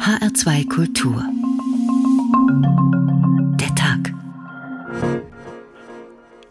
HR2 Kultur. Der Tag.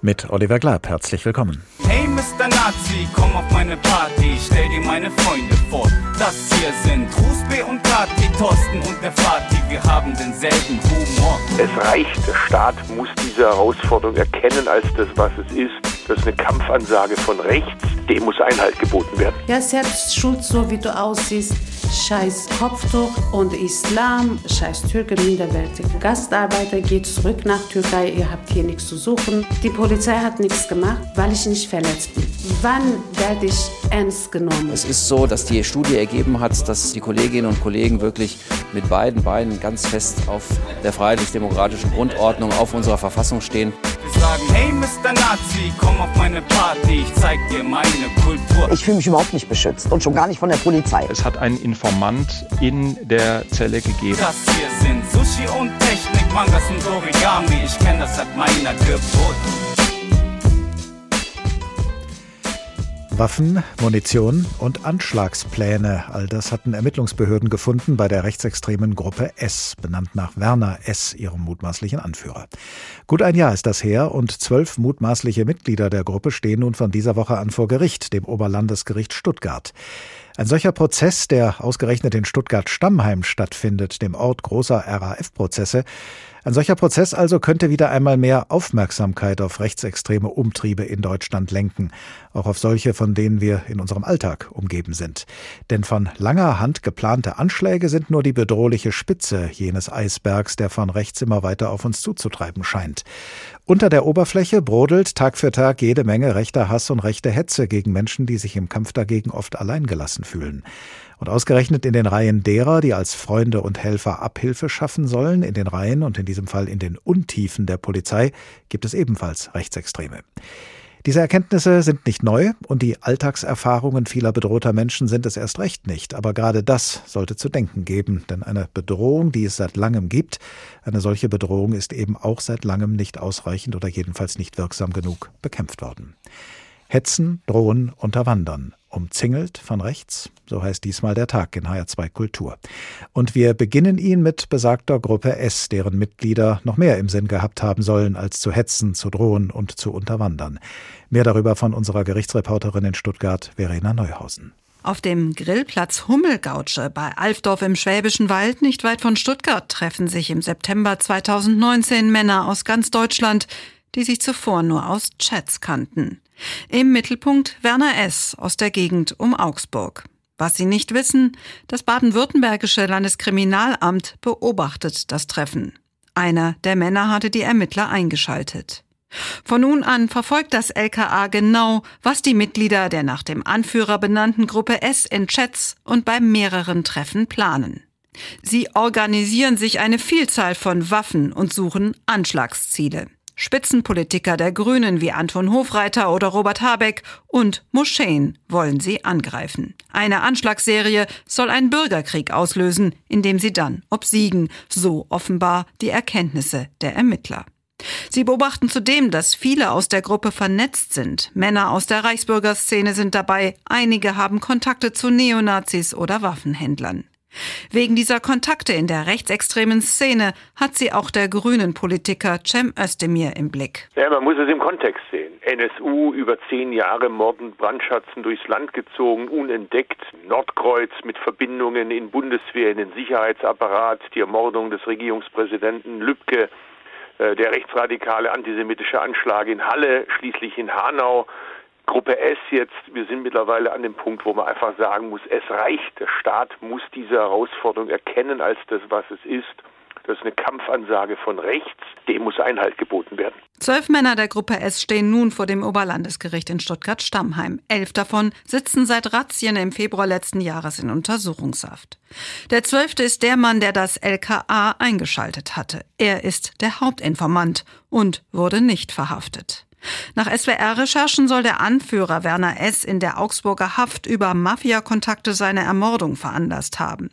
Mit Oliver Glab, herzlich willkommen. Hey Mr. Nazi, komm auf meine Party, stell dir meine Freunde vor. Das hier sind Rusbe und Kati, Thorsten und der Fatih, wir haben denselben Humor. Es reicht, der Staat muss diese Herausforderung erkennen als das, was es ist. Das ist eine Kampfansage von rechts, dem muss Einhalt geboten werden. Ja, Selbstschutz, so wie du aussiehst. Scheiß Kopftuch und Islam, scheiß Türke, minderwertige Gastarbeiter, geht zurück nach Türkei, ihr habt hier nichts zu suchen. Die Polizei hat nichts gemacht, weil ich nicht verletzt bin. Wann werde ich ernst genommen? Es ist so, dass die Studie ergeben hat, dass die Kolleginnen und Kollegen wirklich mit beiden Beinen ganz fest auf der freiheitlich-demokratischen Grundordnung, auf unserer Verfassung stehen. Wir sagen, hey Mr. Nazi, komm auf meine Party, ich zeig dir meine Kultur. Ich fühle mich überhaupt nicht beschützt und schon gar nicht von der Polizei. Es hat einen Informant in der Zelle gegeben. Das hier sind Sushi und Technik, Mangas und Origami, ich kenn das seit meiner Geburt. Waffen, Munition und Anschlagspläne. All das hatten Ermittlungsbehörden gefunden bei der rechtsextremen Gruppe S, benannt nach Werner S., ihrem mutmaßlichen Anführer. Gut ein Jahr ist das her und zwölf mutmaßliche Mitglieder der Gruppe stehen nun von dieser Woche an vor Gericht, dem Oberlandesgericht Stuttgart. Ein solcher Prozess, der ausgerechnet in Stuttgart-Stammheim stattfindet, dem Ort großer RAF-Prozesse, ein solcher Prozess also könnte wieder einmal mehr Aufmerksamkeit auf rechtsextreme Umtriebe in Deutschland lenken, auch auf solche, von denen wir in unserem Alltag umgeben sind. Denn von langer Hand geplante Anschläge sind nur die bedrohliche Spitze jenes Eisbergs, der von rechts immer weiter auf uns zuzutreiben scheint. Unter der Oberfläche brodelt Tag für Tag jede Menge rechter Hass und rechte Hetze gegen Menschen, die sich im Kampf dagegen oft alleingelassen fühlen. Und ausgerechnet in den Reihen derer, die als Freunde und Helfer Abhilfe schaffen sollen, in den Reihen und in diesem Fall in den Untiefen der Polizei, gibt es ebenfalls Rechtsextreme. Diese Erkenntnisse sind nicht neu und die Alltagserfahrungen vieler bedrohter Menschen sind es erst recht nicht. Aber gerade das sollte zu denken geben, denn eine Bedrohung, die es seit langem gibt, eine solche Bedrohung ist eben auch seit langem nicht ausreichend oder jedenfalls nicht wirksam genug bekämpft worden. Hetzen, drohen, unterwandern. Umzingelt von rechts, so heißt diesmal der Tag in HR2 Kultur. Und wir beginnen ihn mit besagter Gruppe S, deren Mitglieder noch mehr im Sinn gehabt haben sollen, als zu hetzen, zu drohen und zu unterwandern. Mehr darüber von unserer Gerichtsreporterin in Stuttgart, Verena Neuhausen. Auf dem Grillplatz Hummelgautsche bei Alfdorf im Schwäbischen Wald, nicht weit von Stuttgart, treffen sich im September 2019 Männer aus ganz Deutschland, die sich zuvor nur aus Chats kannten. Im Mittelpunkt Werner S. aus der Gegend um Augsburg. Was Sie nicht wissen, das baden-württembergische Landeskriminalamt beobachtet das Treffen. Einer der Männer hatte die Ermittler eingeschaltet. Von nun an verfolgt das LKA genau, was die Mitglieder der nach dem Anführer benannten Gruppe S in Chats und bei mehreren Treffen planen. Sie organisieren sich eine Vielzahl von Waffen und suchen Anschlagsziele. Spitzenpolitiker der Grünen wie Anton Hofreiter oder Robert Habeck und Moscheen wollen sie angreifen. Eine Anschlagsserie soll einen Bürgerkrieg auslösen, in dem sie dann obsiegen, so offenbar die Erkenntnisse der Ermittler. Sie beobachten zudem, dass viele aus der Gruppe vernetzt sind. Männer aus der Reichsbürgerszene sind dabei, einige haben Kontakte zu Neonazis oder Waffenhändlern. Wegen dieser Kontakte in der rechtsextremen Szene hat sie auch der grünen Politiker Cem Özdemir im Blick. Ja, man muss es im Kontext sehen. NSU über zehn Jahre mordend Brandschatzen durchs Land gezogen, unentdeckt. Nordkreuz mit Verbindungen in Bundeswehr, in den Sicherheitsapparat, die Ermordung des Regierungspräsidenten Lübcke, äh, der rechtsradikale antisemitische Anschlag in Halle, schließlich in Hanau. Gruppe S jetzt, wir sind mittlerweile an dem Punkt, wo man einfach sagen muss, es reicht. Der Staat muss diese Herausforderung erkennen als das, was es ist. Das ist eine Kampfansage von rechts. Dem muss Einhalt geboten werden. Zwölf Männer der Gruppe S stehen nun vor dem Oberlandesgericht in Stuttgart-Stammheim. Elf davon sitzen seit Razzien im Februar letzten Jahres in Untersuchungshaft. Der zwölfte ist der Mann, der das LKA eingeschaltet hatte. Er ist der Hauptinformant und wurde nicht verhaftet. Nach SWR-Recherchen soll der Anführer Werner S. in der Augsburger Haft über Mafiakontakte seine Ermordung veranlasst haben.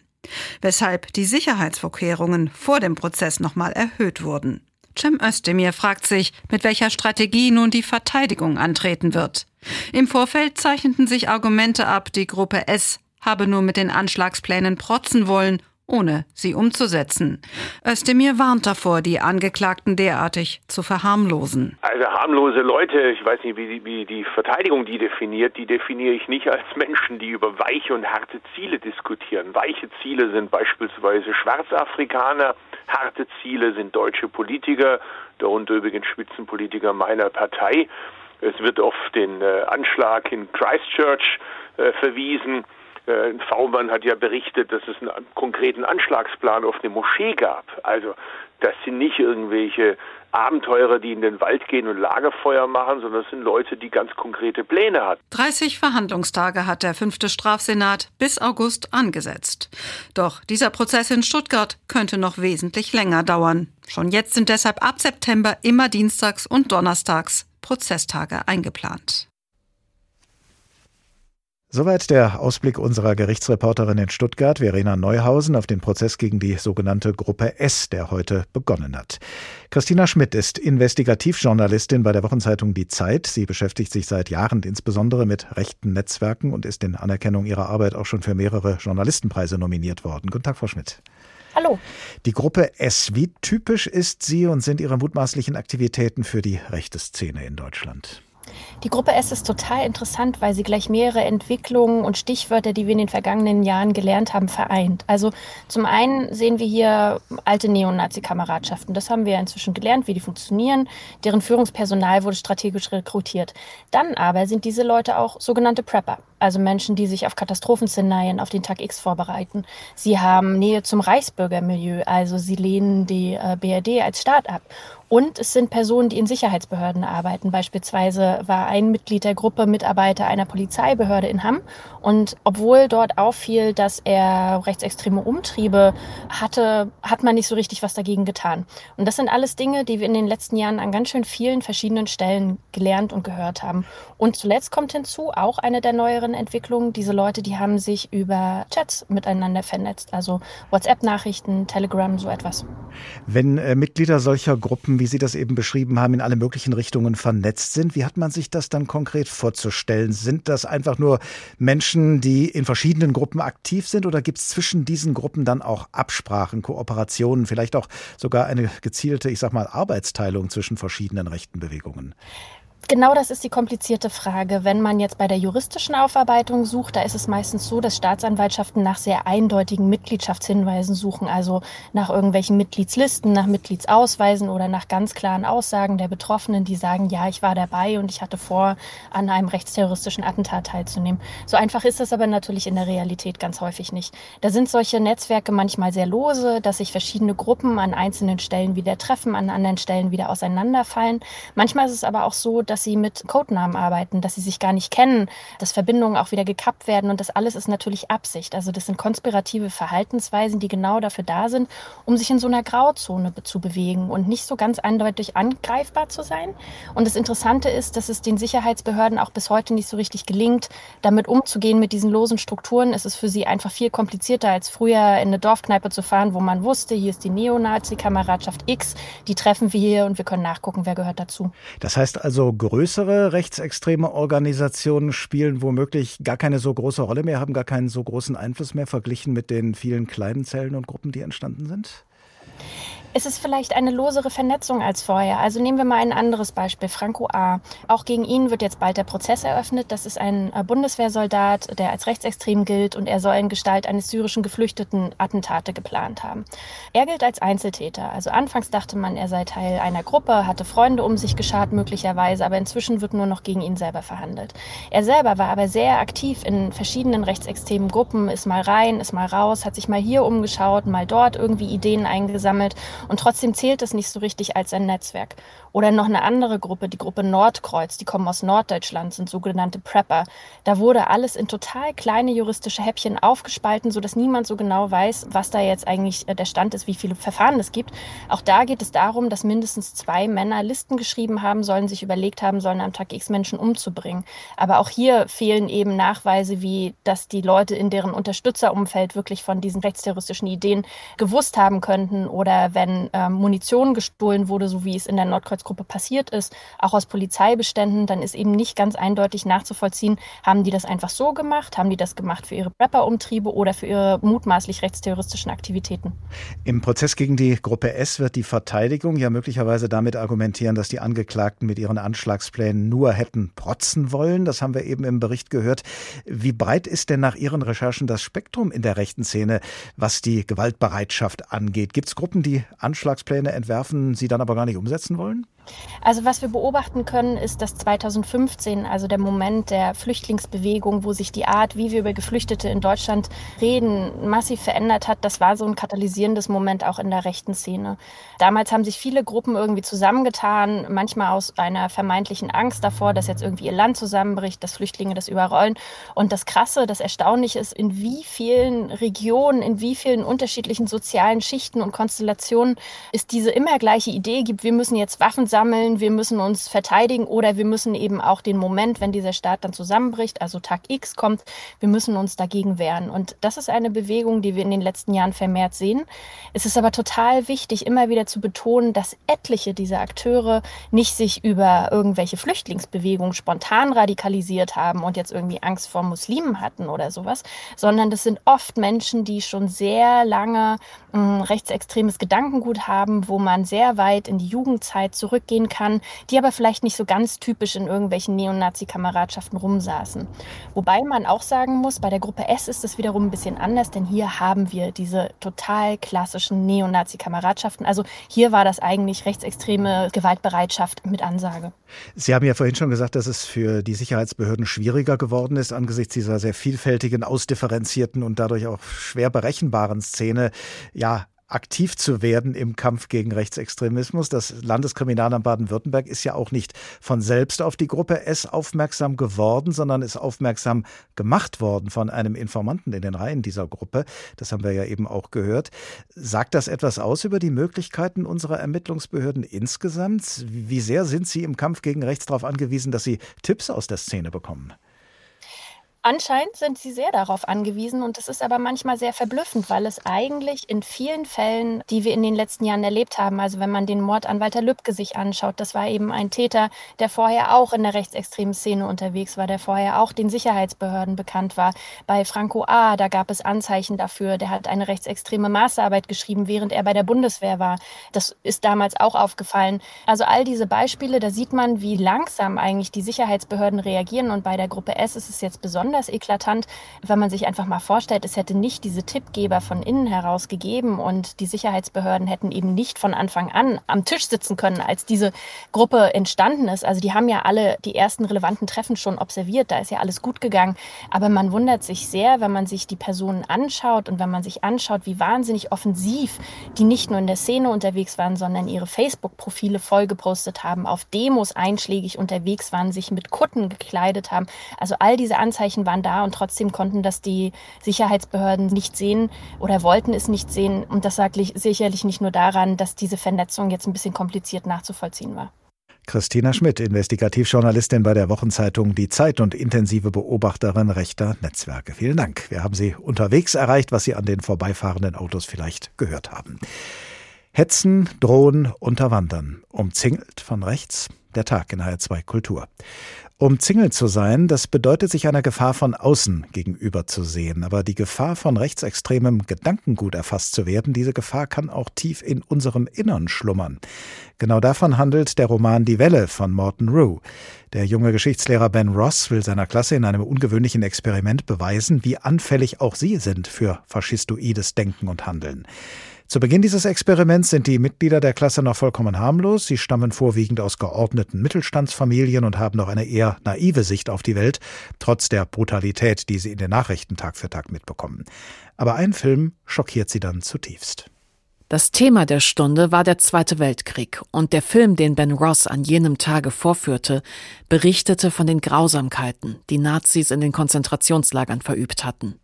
Weshalb die Sicherheitsvorkehrungen vor dem Prozess nochmal erhöht wurden. Cem Özdemir fragt sich, mit welcher Strategie nun die Verteidigung antreten wird. Im Vorfeld zeichneten sich Argumente ab, die Gruppe S habe nur mit den Anschlagsplänen protzen wollen ohne sie umzusetzen. Özdemir warnt davor, die Angeklagten derartig zu verharmlosen. Also harmlose Leute, ich weiß nicht, wie die, wie die Verteidigung die definiert, die definiere ich nicht als Menschen, die über weiche und harte Ziele diskutieren. Weiche Ziele sind beispielsweise Schwarzafrikaner, harte Ziele sind deutsche Politiker, darunter übrigens Spitzenpolitiker meiner Partei. Es wird auf den äh, Anschlag in Christchurch äh, verwiesen. Äh, V-Mann hat ja berichtet, dass es einen konkreten Anschlagsplan auf eine Moschee gab. Also das sind nicht irgendwelche Abenteurer, die in den Wald gehen und Lagerfeuer machen, sondern es sind Leute, die ganz konkrete Pläne hatten. 30 Verhandlungstage hat der fünfte Strafsenat bis August angesetzt. Doch dieser Prozess in Stuttgart könnte noch wesentlich länger dauern. Schon jetzt sind deshalb ab September immer dienstags und donnerstags Prozesstage eingeplant. Soweit der Ausblick unserer Gerichtsreporterin in Stuttgart, Verena Neuhausen, auf den Prozess gegen die sogenannte Gruppe S, der heute begonnen hat. Christina Schmidt ist Investigativjournalistin bei der Wochenzeitung Die Zeit. Sie beschäftigt sich seit Jahren insbesondere mit rechten Netzwerken und ist in Anerkennung ihrer Arbeit auch schon für mehrere Journalistenpreise nominiert worden. Guten Tag, Frau Schmidt. Hallo. Die Gruppe S, wie typisch ist sie und sind ihre mutmaßlichen Aktivitäten für die rechte Szene in Deutschland? Die Gruppe S ist total interessant, weil sie gleich mehrere Entwicklungen und Stichwörter, die wir in den vergangenen Jahren gelernt haben, vereint. Also zum einen sehen wir hier alte Neonazi-Kameradschaften. Das haben wir inzwischen gelernt, wie die funktionieren. Deren Führungspersonal wurde strategisch rekrutiert. Dann aber sind diese Leute auch sogenannte Prepper also Menschen, die sich auf Katastrophenszenarien auf den Tag X vorbereiten. Sie haben Nähe zum Reichsbürgermilieu, also sie lehnen die äh, BRD als Staat ab. Und es sind Personen, die in Sicherheitsbehörden arbeiten. Beispielsweise war ein Mitglied der Gruppe Mitarbeiter einer Polizeibehörde in Hamm. Und obwohl dort auffiel, dass er rechtsextreme Umtriebe hatte, hat man nicht so richtig was dagegen getan. Und das sind alles Dinge, die wir in den letzten Jahren an ganz schön vielen verschiedenen Stellen gelernt und gehört haben. Und zuletzt kommt hinzu auch eine der neueren Entwicklungen. Diese Leute, die haben sich über Chats miteinander vernetzt, also WhatsApp-Nachrichten, Telegram, so etwas. Wenn äh, Mitglieder solcher Gruppen, wie Sie das eben beschrieben haben, in alle möglichen Richtungen vernetzt sind, wie hat man sich das dann konkret vorzustellen? Sind das einfach nur Menschen, die in verschiedenen Gruppen aktiv sind oder gibt es zwischen diesen Gruppen dann auch Absprachen, Kooperationen, vielleicht auch sogar eine gezielte, ich sag mal, Arbeitsteilung zwischen verschiedenen rechten Bewegungen? Genau das ist die komplizierte Frage. Wenn man jetzt bei der juristischen Aufarbeitung sucht, da ist es meistens so, dass Staatsanwaltschaften nach sehr eindeutigen Mitgliedschaftshinweisen suchen, also nach irgendwelchen Mitgliedslisten, nach Mitgliedsausweisen oder nach ganz klaren Aussagen der Betroffenen, die sagen, ja, ich war dabei und ich hatte vor, an einem rechtsterroristischen Attentat teilzunehmen. So einfach ist das aber natürlich in der Realität ganz häufig nicht. Da sind solche Netzwerke manchmal sehr lose, dass sich verschiedene Gruppen an einzelnen Stellen wieder treffen, an anderen Stellen wieder auseinanderfallen. Manchmal ist es aber auch so, dass sie mit Codenamen arbeiten, dass sie sich gar nicht kennen, dass Verbindungen auch wieder gekappt werden und das alles ist natürlich Absicht. Also das sind konspirative Verhaltensweisen, die genau dafür da sind, um sich in so einer Grauzone zu bewegen und nicht so ganz eindeutig angreifbar zu sein. Und das Interessante ist, dass es den Sicherheitsbehörden auch bis heute nicht so richtig gelingt, damit umzugehen mit diesen losen Strukturen. Es ist für sie einfach viel komplizierter als früher in eine Dorfkneipe zu fahren, wo man wusste, hier ist die Neonazi-Kameradschaft X, die treffen wir hier und wir können nachgucken, wer gehört dazu. Das heißt also, größere rechtsextreme Organisationen spielen womöglich gar keine so große Rolle mehr, haben gar keinen so großen Einfluss mehr verglichen mit den vielen kleinen Zellen und Gruppen, die entstanden sind? Ist es vielleicht eine losere Vernetzung als vorher. Also nehmen wir mal ein anderes Beispiel, Franco A. Auch gegen ihn wird jetzt bald der Prozess eröffnet. Das ist ein äh, Bundeswehrsoldat, der als rechtsextrem gilt und er soll in Gestalt eines syrischen Geflüchteten Attentate geplant haben. Er gilt als Einzeltäter. Also anfangs dachte man, er sei Teil einer Gruppe, hatte Freunde um sich geschart möglicherweise, aber inzwischen wird nur noch gegen ihn selber verhandelt. Er selber war aber sehr aktiv in verschiedenen rechtsextremen Gruppen, ist mal rein, ist mal raus, hat sich mal hier umgeschaut, mal dort irgendwie Ideen eingesammelt und trotzdem zählt es nicht so richtig als ein Netzwerk. Oder noch eine andere Gruppe, die Gruppe Nordkreuz, die kommen aus Norddeutschland, sind sogenannte Prepper. Da wurde alles in total kleine juristische Häppchen aufgespalten, sodass niemand so genau weiß, was da jetzt eigentlich äh, der Stand ist, wie viele Verfahren es gibt. Auch da geht es darum, dass mindestens zwei Männer Listen geschrieben haben sollen, sich überlegt haben sollen, am Tag X Menschen umzubringen. Aber auch hier fehlen eben Nachweise, wie dass die Leute in deren Unterstützerumfeld wirklich von diesen rechtsterroristischen Ideen gewusst haben könnten oder wenn wenn äh, Munition gestohlen wurde, so wie es in der Nordkreuzgruppe passiert ist, auch aus Polizeibeständen, dann ist eben nicht ganz eindeutig nachzuvollziehen, haben die das einfach so gemacht, haben die das gemacht für ihre Rapper-Umtriebe oder für ihre mutmaßlich rechtsterroristischen Aktivitäten. Im Prozess gegen die Gruppe S wird die Verteidigung ja möglicherweise damit argumentieren, dass die Angeklagten mit ihren Anschlagsplänen nur hätten protzen wollen. Das haben wir eben im Bericht gehört. Wie breit ist denn nach Ihren Recherchen das Spektrum in der rechten Szene, was die Gewaltbereitschaft angeht? Gibt es Gruppen, die Anschlagspläne entwerfen, sie dann aber gar nicht umsetzen wollen? Also was wir beobachten können, ist, dass 2015, also der Moment der Flüchtlingsbewegung, wo sich die Art, wie wir über Geflüchtete in Deutschland reden, massiv verändert hat. Das war so ein katalysierendes Moment auch in der rechten Szene. Damals haben sich viele Gruppen irgendwie zusammengetan, manchmal aus einer vermeintlichen Angst davor, dass jetzt irgendwie ihr Land zusammenbricht, dass Flüchtlinge das überrollen. Und das Krasse, das Erstaunliche ist, in wie vielen Regionen, in wie vielen unterschiedlichen sozialen Schichten und Konstellationen es diese immer gleiche Idee gibt, wir müssen jetzt Waffen sammeln, wir müssen uns verteidigen oder wir müssen eben auch den Moment, wenn dieser Staat dann zusammenbricht, also Tag X kommt, wir müssen uns dagegen wehren. Und das ist eine Bewegung, die wir in den letzten Jahren vermehrt sehen. Es ist aber total wichtig, immer wieder zu betonen, dass etliche dieser Akteure nicht sich über irgendwelche Flüchtlingsbewegungen spontan radikalisiert haben und jetzt irgendwie Angst vor Muslimen hatten oder sowas, sondern das sind oft Menschen, die schon sehr lange mh, hm, rechtsextremes Gedankengut haben, wo man sehr weit in die Jugendzeit zurück zurückgehen kann, die aber vielleicht nicht so ganz typisch in irgendwelchen Neonazi-Kameradschaften rumsaßen. Wobei man auch sagen muss, bei der Gruppe S ist es wiederum ein bisschen anders, denn hier haben wir diese total klassischen Neonazi-Kameradschaften. Also hier war das eigentlich rechtsextreme Gewaltbereitschaft mit Ansage. Sie haben ja vorhin schon gesagt, dass es für die Sicherheitsbehörden schwieriger geworden ist angesichts dieser sehr vielfältigen, ausdifferenzierten und dadurch auch schwer berechenbaren Szene, ja, aktiv zu werden im Kampf gegen Rechtsextremismus. Das Landeskriminalamt Baden-Württemberg ist ja auch nicht von selbst auf die Gruppe S aufmerksam geworden, sondern ist aufmerksam gemacht worden von einem Informanten in den Reihen dieser Gruppe. Das haben wir ja eben auch gehört. Sagt das etwas aus über die Möglichkeiten unserer Ermittlungsbehörden insgesamt? Wie sehr sind Sie im Kampf gegen Rechts darauf angewiesen, dass Sie Tipps aus der Szene bekommen? Anscheinend sind sie sehr darauf angewiesen und das ist aber manchmal sehr verblüffend, weil es eigentlich in vielen Fällen, die wir in den letzten Jahren erlebt haben, also wenn man den Mord an Walter Lübcke sich anschaut, das war eben ein Täter, der vorher auch in der rechtsextremen Szene unterwegs war, der vorher auch den Sicherheitsbehörden bekannt war. Bei Franco A., da gab es Anzeichen dafür, der hat eine rechtsextreme Masterarbeit geschrieben, während er bei der Bundeswehr war. Das ist damals auch aufgefallen. Also all diese Beispiele, da sieht man, wie langsam eigentlich die Sicherheitsbehörden reagieren und bei der Gruppe S ist es jetzt besonders besonders eklatant, wenn man sich einfach mal vorstellt, es hätte nicht diese Tippgeber von innen heraus gegeben und die Sicherheitsbehörden hätten eben nicht von Anfang an am Tisch sitzen können, als diese Gruppe entstanden ist. Also die haben ja alle die ersten relevanten Treffen schon observiert, da ist ja alles gut gegangen. Aber man wundert sich sehr, wenn man sich die Personen anschaut und wenn man sich anschaut, wie wahnsinnig offensiv die nicht nur in der Szene unterwegs waren, sondern ihre Facebook-Profile vollgepostet haben, auf Demos einschlägig unterwegs waren, sich mit Kutten gekleidet haben. Also all diese Anzeichen waren da und trotzdem konnten das die Sicherheitsbehörden nicht sehen oder wollten es nicht sehen. Und das lag sicherlich nicht nur daran, dass diese Vernetzung jetzt ein bisschen kompliziert nachzuvollziehen war. Christina Schmidt, Investigativjournalistin bei der Wochenzeitung Die Zeit und intensive Beobachterin rechter Netzwerke. Vielen Dank. Wir haben Sie unterwegs erreicht, was Sie an den vorbeifahrenden Autos vielleicht gehört haben. Hetzen, drohen, unterwandern. Umzingelt von rechts. Der Tag in HR2 Kultur. Umzingelt zu sein, das bedeutet, sich einer Gefahr von außen gegenüber zu sehen. Aber die Gefahr von rechtsextremem Gedankengut erfasst zu werden, diese Gefahr kann auch tief in unserem Innern schlummern. Genau davon handelt der Roman Die Welle von Morton Rue. Der junge Geschichtslehrer Ben Ross will seiner Klasse in einem ungewöhnlichen Experiment beweisen, wie anfällig auch sie sind für faschistoides Denken und Handeln. Zu Beginn dieses Experiments sind die Mitglieder der Klasse noch vollkommen harmlos. Sie stammen vorwiegend aus geordneten Mittelstandsfamilien und haben noch eine eher naive Sicht auf die Welt, trotz der Brutalität, die sie in den Nachrichten Tag für Tag mitbekommen. Aber ein Film schockiert sie dann zutiefst. Das Thema der Stunde war der Zweite Weltkrieg und der Film, den Ben Ross an jenem Tage vorführte, berichtete von den Grausamkeiten, die Nazis in den Konzentrationslagern verübt hatten.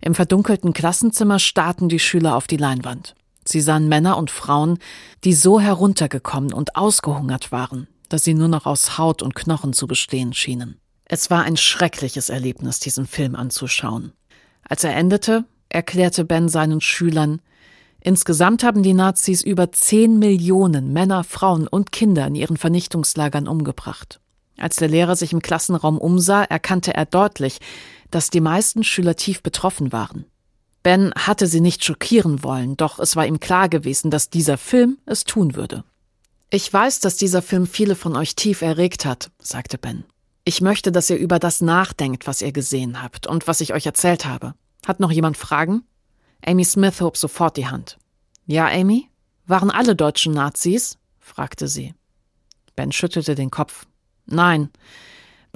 Im verdunkelten Klassenzimmer starrten die Schüler auf die Leinwand. Sie sahen Männer und Frauen, die so heruntergekommen und ausgehungert waren, dass sie nur noch aus Haut und Knochen zu bestehen schienen. Es war ein schreckliches Erlebnis, diesen Film anzuschauen. Als er endete, erklärte Ben seinen Schülern, Insgesamt haben die Nazis über 10 Millionen Männer, Frauen und Kinder in ihren Vernichtungslagern umgebracht. Als der Lehrer sich im Klassenraum umsah, erkannte er deutlich, dass die meisten Schüler tief betroffen waren. Ben hatte sie nicht schockieren wollen, doch es war ihm klar gewesen, dass dieser Film es tun würde. Ich weiß, dass dieser Film viele von euch tief erregt hat, sagte Ben. Ich möchte, dass ihr über das nachdenkt, was ihr gesehen habt und was ich euch erzählt habe. Hat noch jemand Fragen? Amy Smith hob sofort die Hand. Ja, Amy? Waren alle deutschen Nazis? fragte sie. Ben schüttelte den Kopf. Nein.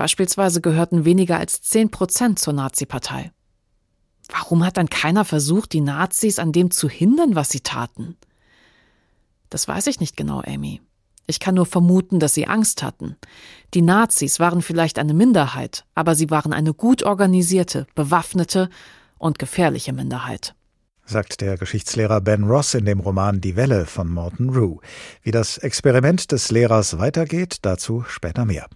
Beispielsweise gehörten weniger als zehn Prozent zur Nazi-Partei. Warum hat dann keiner versucht, die Nazis an dem zu hindern, was sie taten? Das weiß ich nicht genau, Amy. Ich kann nur vermuten, dass sie Angst hatten. Die Nazis waren vielleicht eine Minderheit, aber sie waren eine gut organisierte, bewaffnete und gefährliche Minderheit sagt der Geschichtslehrer Ben Ross in dem Roman Die Welle von Morton Rue. Wie das Experiment des Lehrers weitergeht, dazu später mehr.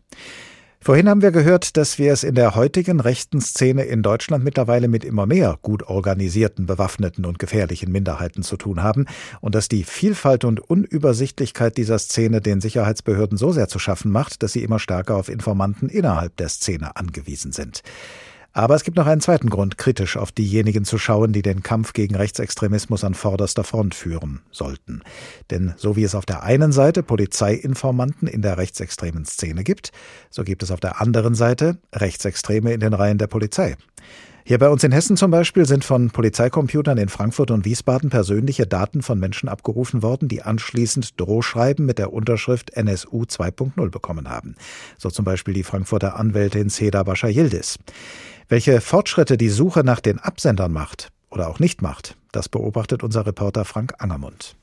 Vorhin haben wir gehört, dass wir es in der heutigen rechten Szene in Deutschland mittlerweile mit immer mehr gut organisierten, bewaffneten und gefährlichen Minderheiten zu tun haben und dass die Vielfalt und Unübersichtlichkeit dieser Szene den Sicherheitsbehörden so sehr zu schaffen macht, dass sie immer stärker auf Informanten innerhalb der Szene angewiesen sind. Aber es gibt noch einen zweiten Grund, kritisch auf diejenigen zu schauen, die den Kampf gegen Rechtsextremismus an vorderster Front führen sollten. Denn so wie es auf der einen Seite Polizeiinformanten in der rechtsextremen Szene gibt, so gibt es auf der anderen Seite Rechtsextreme in den Reihen der Polizei. Hier bei uns in Hessen zum Beispiel sind von Polizeicomputern in Frankfurt und Wiesbaden persönliche Daten von Menschen abgerufen worden, die anschließend Drohschreiben mit der Unterschrift NSU 2.0 bekommen haben. So zum Beispiel die Frankfurter Anwältin Seda Bascha Yildiz. Welche Fortschritte die Suche nach den Absendern macht oder auch nicht macht, das beobachtet unser Reporter Frank Angermund.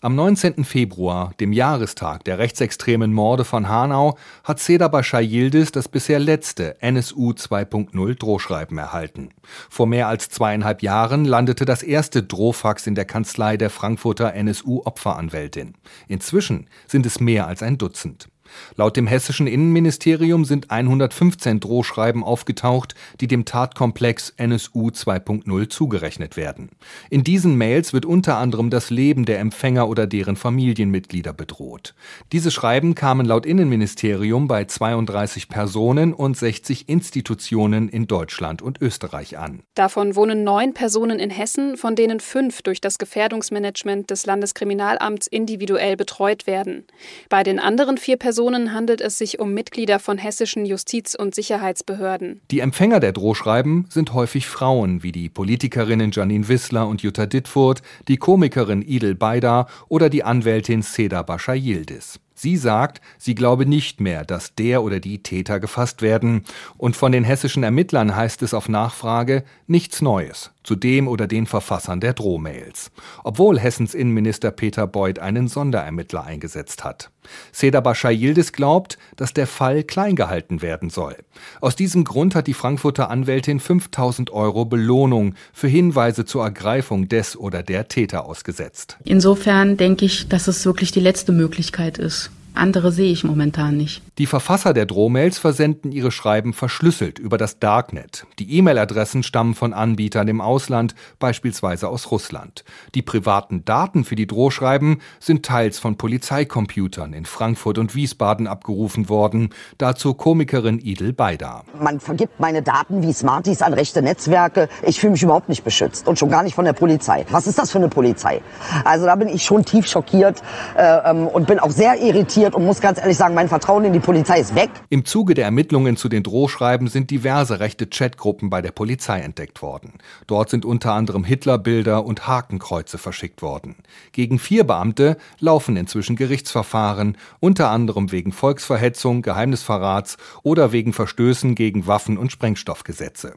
Am 19. Februar, dem Jahrestag der rechtsextremen Morde von Hanau, hat Seda Bashar Yildiz das bisher letzte NSU 2.0 Drohschreiben erhalten. Vor mehr als zweieinhalb Jahren landete das erste Drohfax in der Kanzlei der Frankfurter NSU-Opferanwältin. Inzwischen sind es mehr als ein Dutzend. Laut dem hessischen Innenministerium sind 115 Drohschreiben aufgetaucht, die dem Tatkomplex NSU 2.0 zugerechnet werden. In diesen Mails wird unter anderem das Leben der Empfänger oder deren Familienmitglieder bedroht. Diese Schreiben kamen laut Innenministerium bei 32 Personen und 60 Institutionen in Deutschland und Österreich an. Davon wohnen neun Personen in Hessen, von denen fünf durch das Gefährdungsmanagement des Landeskriminalamts individuell betreut werden. Bei den anderen vier Personen Personen handelt es sich um Mitglieder von hessischen Justiz- und Sicherheitsbehörden. Die Empfänger der Drohschreiben sind häufig Frauen, wie die Politikerinnen Janine Wissler und Jutta Dittfurt, die Komikerin Idel Beida oder die Anwältin Seda Bascha Yildiz. Sie sagt, sie glaube nicht mehr, dass der oder die Täter gefasst werden. Und von den hessischen Ermittlern heißt es auf Nachfrage nichts Neues zu dem oder den Verfassern der Drohmails. Obwohl Hessens Innenminister Peter Beuth einen Sonderermittler eingesetzt hat. Seda Bashar Yildiz glaubt, dass der Fall klein gehalten werden soll. Aus diesem Grund hat die Frankfurter Anwältin 5000 Euro Belohnung für Hinweise zur Ergreifung des oder der Täter ausgesetzt. Insofern denke ich, dass es wirklich die letzte Möglichkeit ist. Andere sehe ich momentan nicht. Die Verfasser der Drohmails versenden ihre Schreiben verschlüsselt über das Darknet. Die E-Mail-Adressen stammen von Anbietern im Ausland, beispielsweise aus Russland. Die privaten Daten für die Drohschreiben sind teils von Polizeicomputern in Frankfurt und Wiesbaden abgerufen worden. Dazu Komikerin Idel Beida. Man vergibt meine Daten wie Smarties an rechte Netzwerke. Ich fühle mich überhaupt nicht beschützt und schon gar nicht von der Polizei. Was ist das für eine Polizei? Also da bin ich schon tief schockiert äh, ähm, und bin auch sehr irritiert und muss ganz ehrlich sagen, mein Vertrauen in die Polizei ist weg. Im Zuge der Ermittlungen zu den Drohschreiben sind diverse rechte Chatgruppen bei der Polizei entdeckt worden. Dort sind unter anderem Hitlerbilder und Hakenkreuze verschickt worden. Gegen vier Beamte laufen inzwischen Gerichtsverfahren, unter anderem wegen Volksverhetzung, Geheimnisverrats oder wegen Verstößen gegen Waffen- und Sprengstoffgesetze.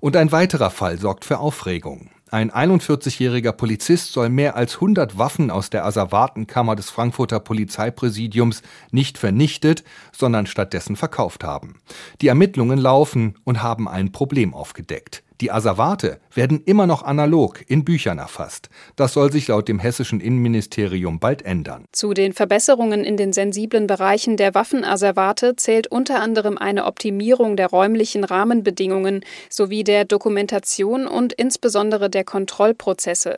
Und ein weiterer Fall sorgt für Aufregung. Ein 41-jähriger Polizist soll mehr als 100 Waffen aus der Asservatenkammer des Frankfurter Polizeipräsidiums nicht vernichtet, sondern stattdessen verkauft haben. Die Ermittlungen laufen und haben ein Problem aufgedeckt. Die Asservate werden immer noch analog in Büchern erfasst. Das soll sich laut dem hessischen Innenministerium bald ändern. Zu den Verbesserungen in den sensiblen Bereichen der Waffenasservate zählt unter anderem eine Optimierung der räumlichen Rahmenbedingungen sowie der Dokumentation und insbesondere der Kontrollprozesse.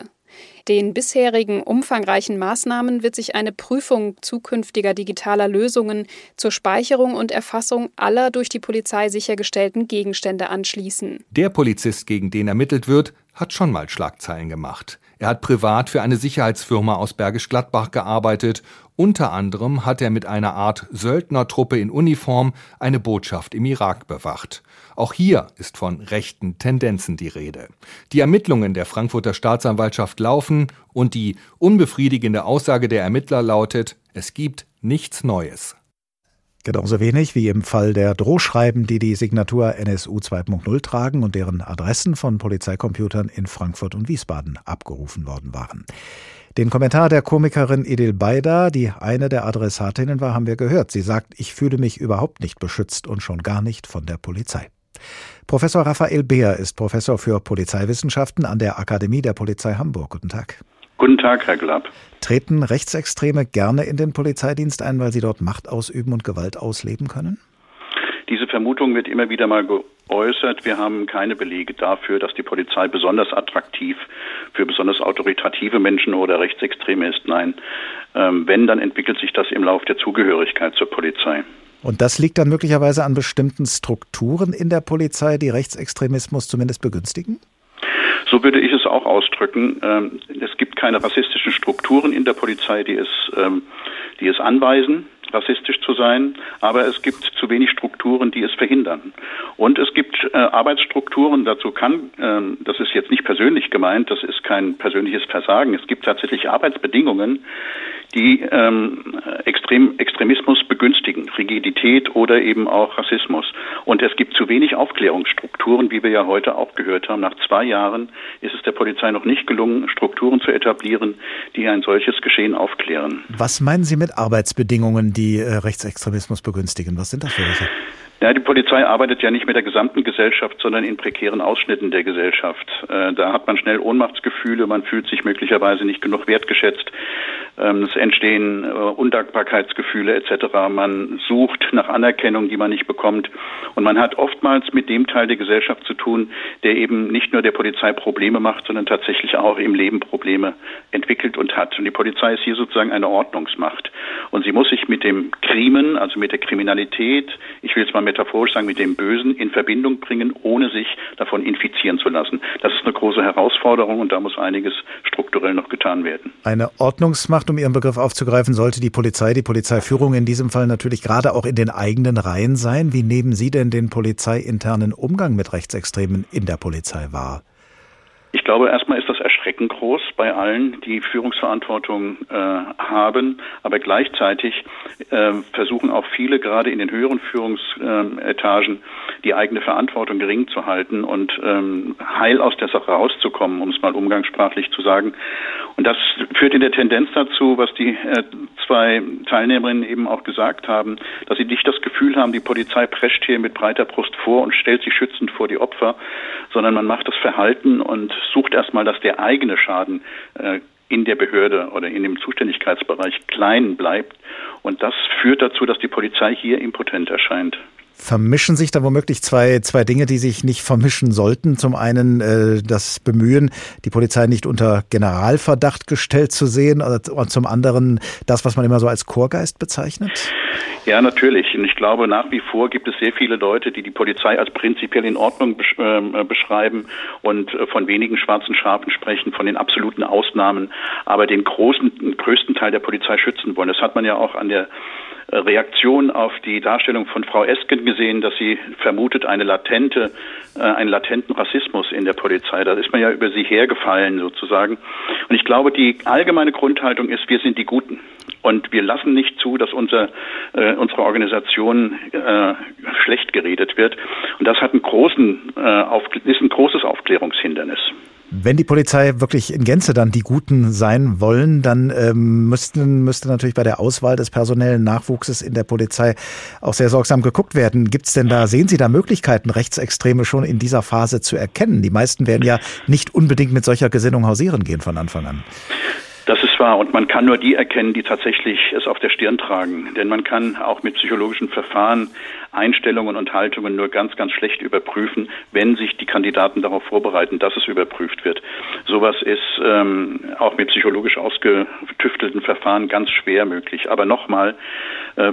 Den bisherigen umfangreichen Maßnahmen wird sich eine Prüfung zukünftiger digitaler Lösungen zur Speicherung und Erfassung aller durch die Polizei sichergestellten Gegenstände anschließen. Der Polizist, gegen den ermittelt wird, hat schon mal Schlagzeilen gemacht. Er hat privat für eine Sicherheitsfirma aus Bergisch Gladbach gearbeitet. Unter anderem hat er mit einer Art Söldnertruppe in Uniform eine Botschaft im Irak bewacht. Auch hier ist von rechten Tendenzen die Rede. Die Ermittlungen der Frankfurter Staatsanwaltschaft laufen und die unbefriedigende Aussage der Ermittler lautet, es gibt nichts Neues. Genauso wenig wie im Fall der Drohschreiben, die die Signatur NSU 2.0 tragen und deren Adressen von Polizeicomputern in Frankfurt und Wiesbaden abgerufen worden waren. Den Kommentar der Komikerin Edil Beider, die eine der Adressatinnen war, haben wir gehört. Sie sagt, ich fühle mich überhaupt nicht beschützt und schon gar nicht von der Polizei. Professor Raphael Beer ist Professor für Polizeiwissenschaften an der Akademie der Polizei Hamburg. Guten Tag. Guten Tag, Herr Glapp. Treten Rechtsextreme gerne in den Polizeidienst ein, weil sie dort Macht ausüben und Gewalt ausleben können? Diese Vermutung wird immer wieder mal geäußert. Wir haben keine Belege dafür, dass die Polizei besonders attraktiv für besonders autoritative Menschen oder Rechtsextreme ist. Nein, ähm, wenn, dann entwickelt sich das im Lauf der Zugehörigkeit zur Polizei. Und das liegt dann möglicherweise an bestimmten Strukturen in der Polizei, die Rechtsextremismus zumindest begünstigen? So würde ich es auch ausdrücken. Ähm, es gibt keine rassistischen Strukturen in der Polizei, die es, ähm, die es anweisen rassistisch zu sein, aber es gibt zu wenig Strukturen, die es verhindern. Und es gibt äh, Arbeitsstrukturen, dazu kann, äh, das ist jetzt nicht persönlich gemeint, das ist kein persönliches Versagen, es gibt tatsächlich Arbeitsbedingungen, die ähm, Extrem, Extremismus begünstigen, Rigidität oder eben auch Rassismus. Und es gibt zu wenig Aufklärungsstrukturen, wie wir ja heute auch gehört haben. Nach zwei Jahren ist es der Polizei noch nicht gelungen, Strukturen zu etablieren, die ein solches Geschehen aufklären. Was meinen Sie mit Arbeitsbedingungen, die äh, Rechtsextremismus begünstigen? Was sind das für welche? Ja, die Polizei arbeitet ja nicht mit der gesamten Gesellschaft, sondern in prekären Ausschnitten der Gesellschaft. Äh, da hat man schnell Ohnmachtsgefühle, man fühlt sich möglicherweise nicht genug wertgeschätzt. Ähm, es entstehen äh, Undankbarkeitsgefühle etc. Man sucht nach Anerkennung, die man nicht bekommt. Und man hat oftmals mit dem Teil der Gesellschaft zu tun, der eben nicht nur der Polizei Probleme macht, sondern tatsächlich auch im Leben Probleme entwickelt und hat. Und die Polizei ist hier sozusagen eine Ordnungsmacht. Und sie muss sich mit dem Krimen, also mit der Kriminalität, ich will es mal metaphorisch sagen, mit dem Bösen in Verbindung bringen, ohne sich davon infizieren zu lassen. Das ist eine große Herausforderung und da muss einiges strukturell noch getan werden. Eine Ordnungsmacht um Ihren Begriff aufzugreifen, sollte die Polizei, die Polizeiführung in diesem Fall natürlich gerade auch in den eigenen Reihen sein. Wie nehmen Sie denn den polizeiinternen Umgang mit Rechtsextremen in der Polizei wahr? Ich glaube, erstmal ist das erschreckend groß bei allen, die Führungsverantwortung äh, haben, aber gleichzeitig äh, versuchen auch viele, gerade in den höheren Führungsetagen, äh, die eigene Verantwortung gering zu halten und ähm, heil aus der Sache rauszukommen, um es mal umgangssprachlich zu sagen. Und das führt in der Tendenz dazu, was die äh, zwei Teilnehmerinnen eben auch gesagt haben, dass sie nicht das Gefühl haben, die Polizei prescht hier mit breiter Brust vor und stellt sich schützend vor die Opfer, sondern man macht das Verhalten und sucht erstmal, dass der eigene Schaden äh, in der Behörde oder in dem Zuständigkeitsbereich klein bleibt. Und das führt dazu, dass die Polizei hier impotent erscheint. Vermischen sich da womöglich zwei, zwei Dinge, die sich nicht vermischen sollten. Zum einen äh, das Bemühen, die Polizei nicht unter Generalverdacht gestellt zu sehen, und zum anderen das, was man immer so als Chorgeist bezeichnet? Ja, natürlich. Und ich glaube, nach wie vor gibt es sehr viele Leute, die die Polizei als prinzipiell in Ordnung ähm, äh, beschreiben und äh, von wenigen schwarzen Schafen sprechen, von den absoluten Ausnahmen, aber den großen, größten Teil der Polizei schützen wollen. Das hat man ja auch an der Reaktion auf die Darstellung von Frau Esken gesehen, dass sie vermutet eine latente, äh, einen latenten Rassismus in der Polizei. Da ist man ja über sie hergefallen sozusagen. Und ich glaube, die allgemeine Grundhaltung ist, wir sind die Guten. Und wir lassen nicht zu, dass unser, äh, unsere Organisation äh, schlecht geredet wird. Und das hat einen großen, äh, auf, ist ein großes Aufklärungshindernis. Wenn die Polizei wirklich in Gänze dann die Guten sein wollen, dann ähm, müssten, müsste natürlich bei der Auswahl des personellen Nachwuchses in der Polizei auch sehr sorgsam geguckt werden. Gibt es denn da, sehen Sie da Möglichkeiten, Rechtsextreme schon in dieser Phase zu erkennen? Die meisten werden ja nicht unbedingt mit solcher Gesinnung hausieren gehen von Anfang an. Das ist wahr und man kann nur die erkennen, die tatsächlich es auf der Stirn tragen. Denn man kann auch mit psychologischen Verfahren Einstellungen und Haltungen nur ganz, ganz schlecht überprüfen, wenn sich die Kandidaten darauf vorbereiten, dass es überprüft wird. Sowas ist ähm, auch mit psychologisch ausgetüftelten Verfahren ganz schwer möglich. Aber nochmal,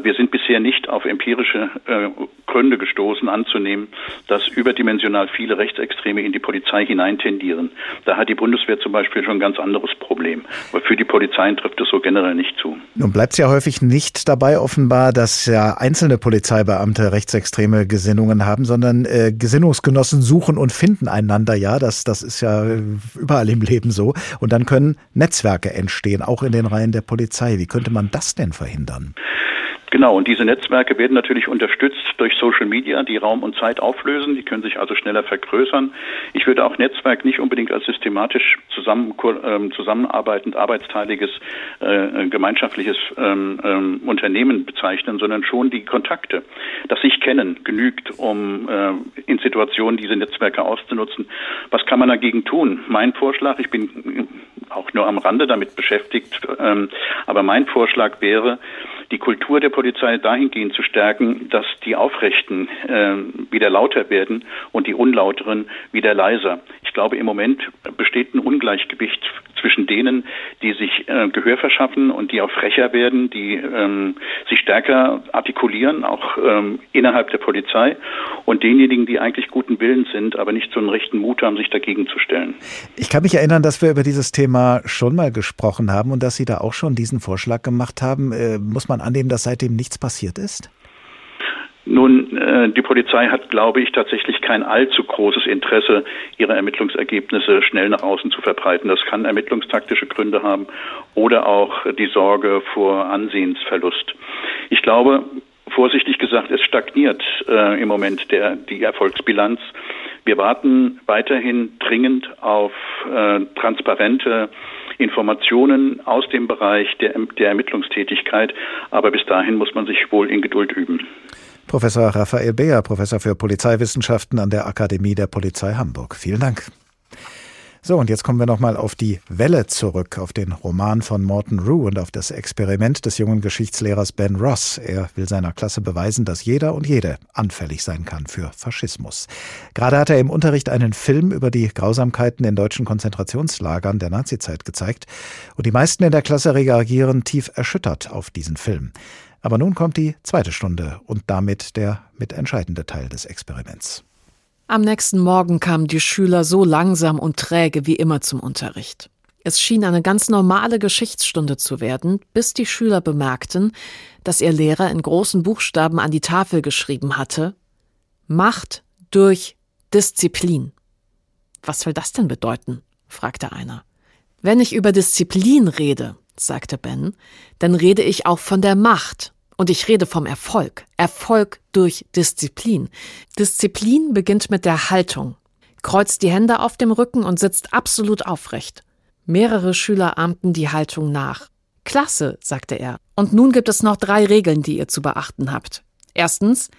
wir sind bisher nicht auf empirische äh, Gründe gestoßen, anzunehmen, dass überdimensional viele Rechtsextreme in die Polizei hineintendieren. Da hat die Bundeswehr zum Beispiel schon ein ganz anderes Problem. Aber für die Polizeien trifft es so generell nicht zu. Nun bleibt es ja häufig nicht dabei offenbar, dass ja einzelne Polizeibeamte rechtsextreme Gesinnungen haben, sondern äh, Gesinnungsgenossen suchen und finden einander. Ja, das, das ist ja überall im Leben so. Und dann können Netzwerke entstehen, auch in den Reihen der Polizei. Wie könnte man das denn verhindern? Genau, und diese Netzwerke werden natürlich unterstützt durch Social Media, die Raum und Zeit auflösen. Die können sich also schneller vergrößern. Ich würde auch Netzwerk nicht unbedingt als systematisch zusammen, ähm, zusammenarbeitend, arbeitsteiliges, äh, gemeinschaftliches ähm, ähm, Unternehmen bezeichnen, sondern schon die Kontakte. Das sich kennen genügt, um äh, in Situationen diese Netzwerke auszunutzen. Was kann man dagegen tun? Mein Vorschlag, ich bin auch nur am Rande damit beschäftigt, ähm, aber mein Vorschlag wäre, die Kultur der Polizei dahingehend zu stärken, dass die Aufrechten äh, wieder lauter werden und die Unlauteren wieder leiser. Ich glaube, im Moment besteht ein Ungleichgewicht zwischen denen, die sich äh, Gehör verschaffen und die auch frecher werden, die ähm, sich stärker artikulieren, auch ähm, innerhalb der Polizei, und denjenigen, die eigentlich guten Willens sind, aber nicht so einen rechten Mut haben, sich dagegen zu stellen. Ich kann mich erinnern, dass wir über dieses Thema schon mal gesprochen haben und dass Sie da auch schon diesen Vorschlag gemacht haben. Äh, muss man annehmen, dass seitdem nichts passiert ist? Nun, äh, die Polizei hat, glaube ich, tatsächlich kein allzu großes Interesse, ihre Ermittlungsergebnisse schnell nach außen zu verbreiten. Das kann ermittlungstaktische Gründe haben oder auch die Sorge vor Ansehensverlust. Ich glaube, vorsichtig gesagt, es stagniert äh, im Moment der, die Erfolgsbilanz. Wir warten weiterhin dringend auf äh, transparente Informationen aus dem Bereich der, der Ermittlungstätigkeit. Aber bis dahin muss man sich wohl in Geduld üben. Professor Raphael Beer, Professor für Polizeiwissenschaften an der Akademie der Polizei Hamburg. Vielen Dank. So, und jetzt kommen wir nochmal auf die Welle zurück, auf den Roman von Morton Rue und auf das Experiment des jungen Geschichtslehrers Ben Ross. Er will seiner Klasse beweisen, dass jeder und jede anfällig sein kann für Faschismus. Gerade hat er im Unterricht einen Film über die Grausamkeiten in deutschen Konzentrationslagern der Nazizeit gezeigt und die meisten in der Klasse reagieren tief erschüttert auf diesen Film. Aber nun kommt die zweite Stunde und damit der mitentscheidende Teil des Experiments. Am nächsten Morgen kamen die Schüler so langsam und träge wie immer zum Unterricht. Es schien eine ganz normale Geschichtsstunde zu werden, bis die Schüler bemerkten, dass ihr Lehrer in großen Buchstaben an die Tafel geschrieben hatte Macht durch Disziplin. Was will das denn bedeuten? fragte einer. Wenn ich über Disziplin rede, sagte Ben, dann rede ich auch von der Macht und ich rede vom Erfolg. Erfolg durch Disziplin. Disziplin beginnt mit der Haltung. Kreuzt die Hände auf dem Rücken und sitzt absolut aufrecht. Mehrere Schüler ahmten die Haltung nach. Klasse, sagte er. Und nun gibt es noch drei Regeln, die ihr zu beachten habt. Erstens,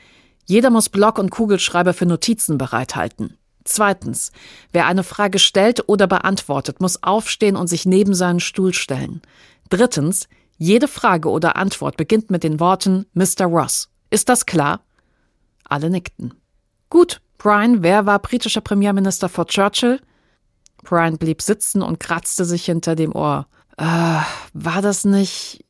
jeder muss Block und Kugelschreiber für Notizen bereithalten. Zweitens, wer eine Frage stellt oder beantwortet, muss aufstehen und sich neben seinen Stuhl stellen. Drittens, jede Frage oder Antwort beginnt mit den Worten Mr. Ross. Ist das klar? Alle nickten. Gut, Brian, wer war britischer Premierminister vor Churchill? Brian blieb sitzen und kratzte sich hinter dem Ohr. Äh, war das nicht.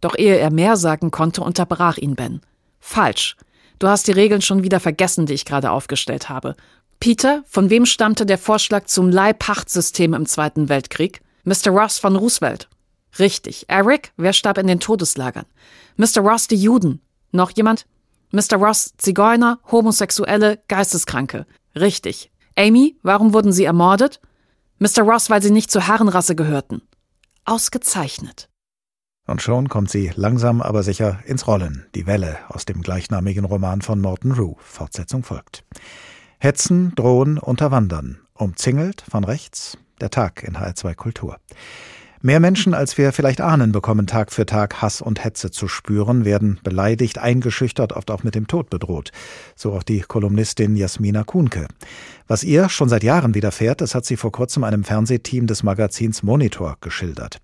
Doch ehe er mehr sagen konnte, unterbrach ihn Ben. Falsch. Du hast die Regeln schon wieder vergessen, die ich gerade aufgestellt habe. Peter, von wem stammte der Vorschlag zum Leihpachtsystem im Zweiten Weltkrieg? Mr. Ross von Roosevelt. Richtig. Eric, wer starb in den Todeslagern? Mr. Ross, die Juden. Noch jemand? Mr. Ross, Zigeuner, Homosexuelle, Geisteskranke. Richtig. Amy, warum wurden sie ermordet? Mr. Ross, weil sie nicht zur Herrenrasse gehörten. Ausgezeichnet. Und schon kommt sie langsam aber sicher ins Rollen, die Welle aus dem gleichnamigen Roman von Morton Rue. Fortsetzung folgt. Hetzen, drohen, unterwandern. Umzingelt von rechts. Der Tag in HR2 Kultur. Mehr Menschen, als wir vielleicht ahnen, bekommen Tag für Tag Hass und Hetze zu spüren, werden beleidigt, eingeschüchtert, oft auch mit dem Tod bedroht. So auch die Kolumnistin Jasmina Kuhnke. Was ihr schon seit Jahren widerfährt, das hat sie vor kurzem einem Fernsehteam des Magazins Monitor geschildert.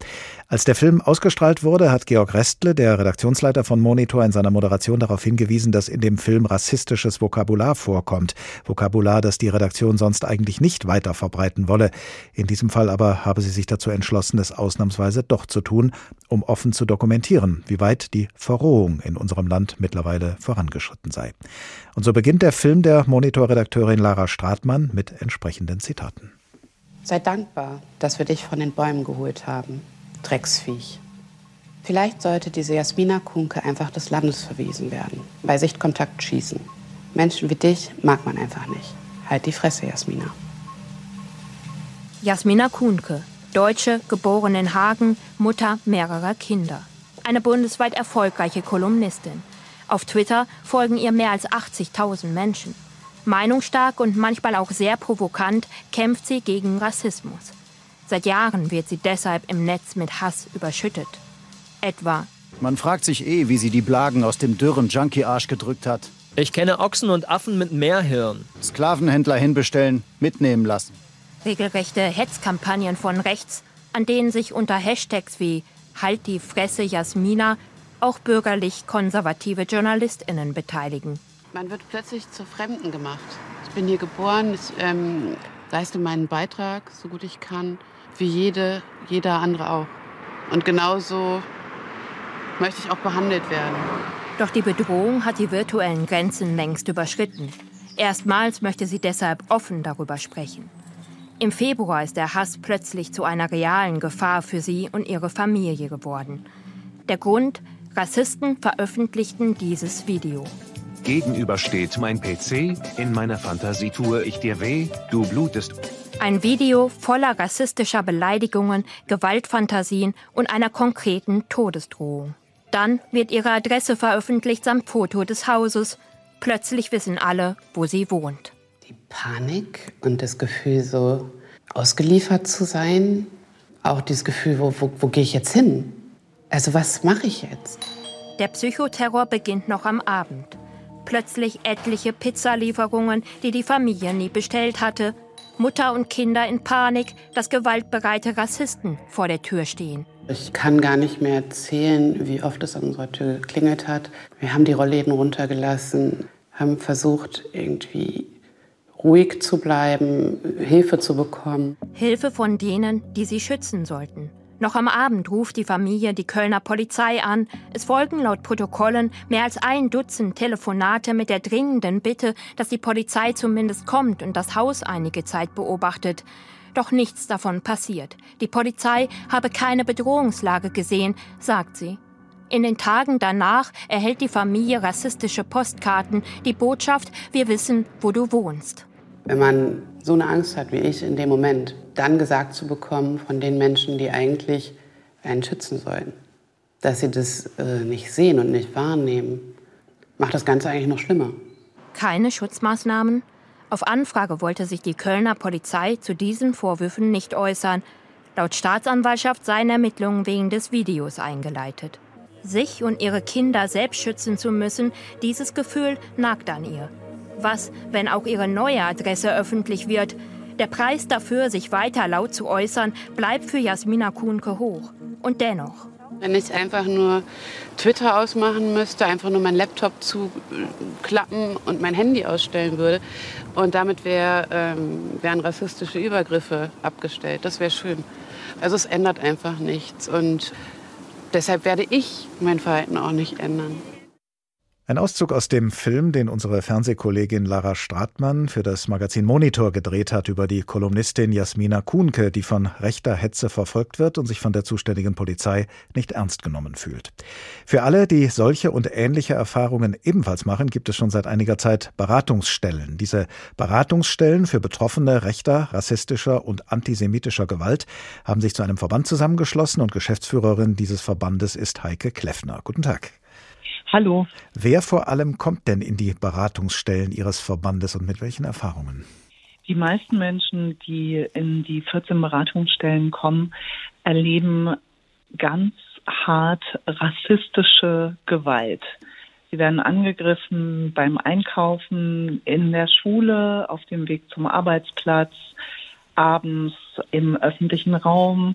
Als der Film ausgestrahlt wurde, hat Georg Restle, der Redaktionsleiter von Monitor, in seiner Moderation darauf hingewiesen, dass in dem Film rassistisches Vokabular vorkommt. Vokabular, das die Redaktion sonst eigentlich nicht weiter verbreiten wolle. In diesem Fall aber habe sie sich dazu entschlossen, es ausnahmsweise doch zu tun, um offen zu dokumentieren, wie weit die Verrohung in unserem Land mittlerweile vorangeschritten sei. Und so beginnt der Film der Monitor-Redakteurin Lara Stratmann mit entsprechenden Zitaten. Sei dankbar, dass wir dich von den Bäumen geholt haben. Drecksviech. Vielleicht sollte diese Jasmina Kunke einfach des Landes verwiesen werden. Bei Sichtkontakt schießen. Menschen wie dich mag man einfach nicht. Halt die Fresse, Jasmina. Jasmina Kuhnke, Deutsche, geboren in Hagen, Mutter mehrerer Kinder. Eine bundesweit erfolgreiche Kolumnistin. Auf Twitter folgen ihr mehr als 80.000 Menschen. Meinungsstark und manchmal auch sehr provokant kämpft sie gegen Rassismus. Seit Jahren wird sie deshalb im Netz mit Hass überschüttet. Etwa. Man fragt sich eh, wie sie die Blagen aus dem dürren Junkie-Arsch gedrückt hat. Ich kenne Ochsen und Affen mit mehr Hirn. Sklavenhändler hinbestellen, mitnehmen lassen. Regelrechte Hetzkampagnen von rechts, an denen sich unter Hashtags wie Halt die Fresse Jasmina auch bürgerlich-konservative JournalistInnen beteiligen. Man wird plötzlich zur Fremden gemacht. Ich bin hier geboren, ich ähm, leiste meinen Beitrag, so gut ich kann wie jede, jeder andere auch. Und genauso möchte ich auch behandelt werden. Doch die Bedrohung hat die virtuellen Grenzen längst überschritten. Erstmals möchte sie deshalb offen darüber sprechen. Im Februar ist der Hass plötzlich zu einer realen Gefahr für sie und ihre Familie geworden. Der Grund, Rassisten veröffentlichten dieses Video. Gegenüber steht mein PC, in meiner Fantasie tue ich dir weh, du blutest. Ein Video voller rassistischer Beleidigungen, Gewaltfantasien und einer konkreten Todesdrohung. Dann wird ihre Adresse veröffentlicht samt Foto des Hauses. Plötzlich wissen alle, wo sie wohnt. Die Panik und das Gefühl, so ausgeliefert zu sein. Auch dieses Gefühl, wo, wo, wo gehe ich jetzt hin? Also was mache ich jetzt? Der Psychoterror beginnt noch am Abend. Plötzlich etliche Pizzalieferungen, die die Familie nie bestellt hatte, Mutter und Kinder in Panik, dass gewaltbereite Rassisten vor der Tür stehen. Ich kann gar nicht mehr erzählen, wie oft es an unserer Tür geklingelt hat. Wir haben die Rollläden runtergelassen, haben versucht, irgendwie ruhig zu bleiben, Hilfe zu bekommen. Hilfe von denen, die sie schützen sollten. Noch am Abend ruft die Familie die Kölner Polizei an. Es folgen laut Protokollen mehr als ein Dutzend Telefonate mit der dringenden Bitte, dass die Polizei zumindest kommt und das Haus einige Zeit beobachtet. Doch nichts davon passiert. Die Polizei habe keine Bedrohungslage gesehen, sagt sie. In den Tagen danach erhält die Familie rassistische Postkarten, die Botschaft, wir wissen, wo du wohnst. Wenn man so eine Angst hat wie ich in dem Moment, dann gesagt zu bekommen von den Menschen, die eigentlich einen schützen sollen, dass sie das äh, nicht sehen und nicht wahrnehmen, macht das Ganze eigentlich noch schlimmer. Keine Schutzmaßnahmen? Auf Anfrage wollte sich die Kölner Polizei zu diesen Vorwürfen nicht äußern. Laut Staatsanwaltschaft seien Ermittlungen wegen des Videos eingeleitet. Sich und ihre Kinder selbst schützen zu müssen, dieses Gefühl nagt an ihr. Was, wenn auch ihre neue Adresse öffentlich wird? Der Preis dafür, sich weiter laut zu äußern, bleibt für Jasmina Kuhnke hoch. Und dennoch. Wenn ich einfach nur Twitter ausmachen müsste, einfach nur meinen Laptop zuklappen und mein Handy ausstellen würde und damit wär, ähm, wären rassistische Übergriffe abgestellt, das wäre schön. Also es ändert einfach nichts und deshalb werde ich mein Verhalten auch nicht ändern. Ein Auszug aus dem Film, den unsere Fernsehkollegin Lara Stratmann für das Magazin Monitor gedreht hat über die Kolumnistin Jasmina Kuhnke, die von rechter Hetze verfolgt wird und sich von der zuständigen Polizei nicht ernst genommen fühlt. Für alle, die solche und ähnliche Erfahrungen ebenfalls machen, gibt es schon seit einiger Zeit Beratungsstellen. Diese Beratungsstellen für Betroffene rechter, rassistischer und antisemitischer Gewalt haben sich zu einem Verband zusammengeschlossen und Geschäftsführerin dieses Verbandes ist Heike Kleffner. Guten Tag. Hallo. Wer vor allem kommt denn in die Beratungsstellen Ihres Verbandes und mit welchen Erfahrungen? Die meisten Menschen, die in die 14 Beratungsstellen kommen, erleben ganz hart rassistische Gewalt. Sie werden angegriffen beim Einkaufen, in der Schule, auf dem Weg zum Arbeitsplatz, abends im öffentlichen Raum.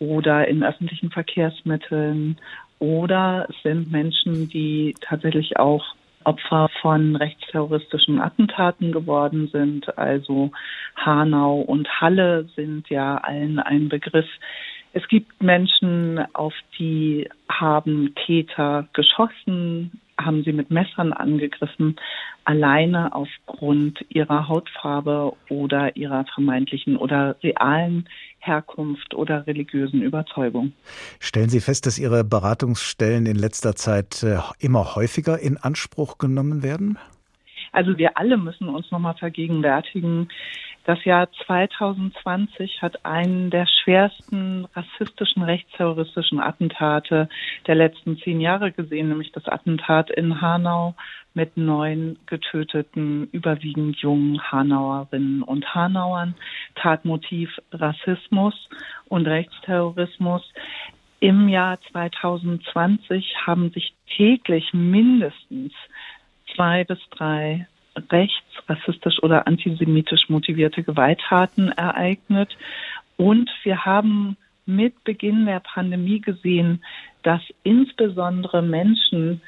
oder in öffentlichen Verkehrsmitteln oder sind Menschen, die tatsächlich auch Opfer von rechtsterroristischen Attentaten geworden sind. Also Hanau und Halle sind ja allen ein Begriff. Es gibt Menschen, auf die haben Täter geschossen, haben sie mit Messern angegriffen, alleine aufgrund ihrer Hautfarbe oder ihrer vermeintlichen oder realen Herkunft oder religiösen Überzeugung. Stellen Sie fest, dass Ihre Beratungsstellen in letzter Zeit äh, immer häufiger in Anspruch genommen werden? Also wir alle müssen uns nochmal vergegenwärtigen, das Jahr 2020 hat einen der schwersten rassistischen, rechtsterroristischen Attentate der letzten zehn Jahre gesehen, nämlich das Attentat in Hanau mit neun getöteten, überwiegend jungen Hanauerinnen und Hanauern. Tatmotiv Rassismus und Rechtsterrorismus. Im Jahr 2020 haben sich täglich mindestens zwei bis drei rechts, rassistisch oder antisemitisch motivierte Gewalttaten ereignet. Und wir haben mit Beginn der Pandemie gesehen, dass insbesondere Menschen,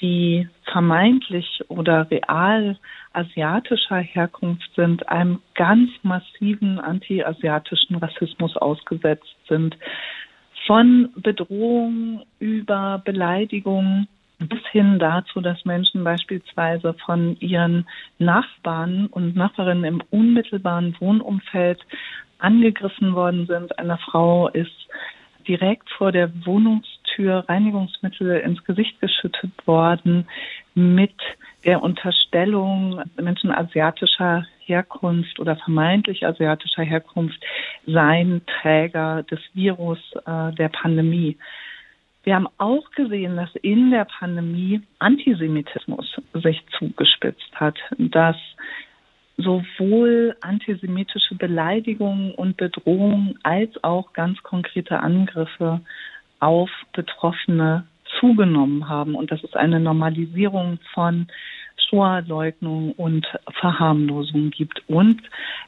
die vermeintlich oder real asiatischer Herkunft sind, einem ganz massiven anti-asiatischen Rassismus ausgesetzt sind. Von Bedrohung über Beleidigung bis hin dazu, dass Menschen beispielsweise von ihren Nachbarn und Nachbarinnen im unmittelbaren Wohnumfeld angegriffen worden sind. Eine Frau ist direkt vor der Wohnungstür Reinigungsmittel ins Gesicht geschüttet worden mit der Unterstellung, Menschen asiatischer Herkunft oder vermeintlich asiatischer Herkunft seien Träger des Virus äh, der Pandemie. Wir haben auch gesehen, dass in der Pandemie Antisemitismus sich zugespitzt hat, dass sowohl antisemitische Beleidigungen und Bedrohungen als auch ganz konkrete Angriffe auf Betroffene zugenommen haben und dass es eine Normalisierung von Shoah-Leugnung und Verharmlosung gibt. Und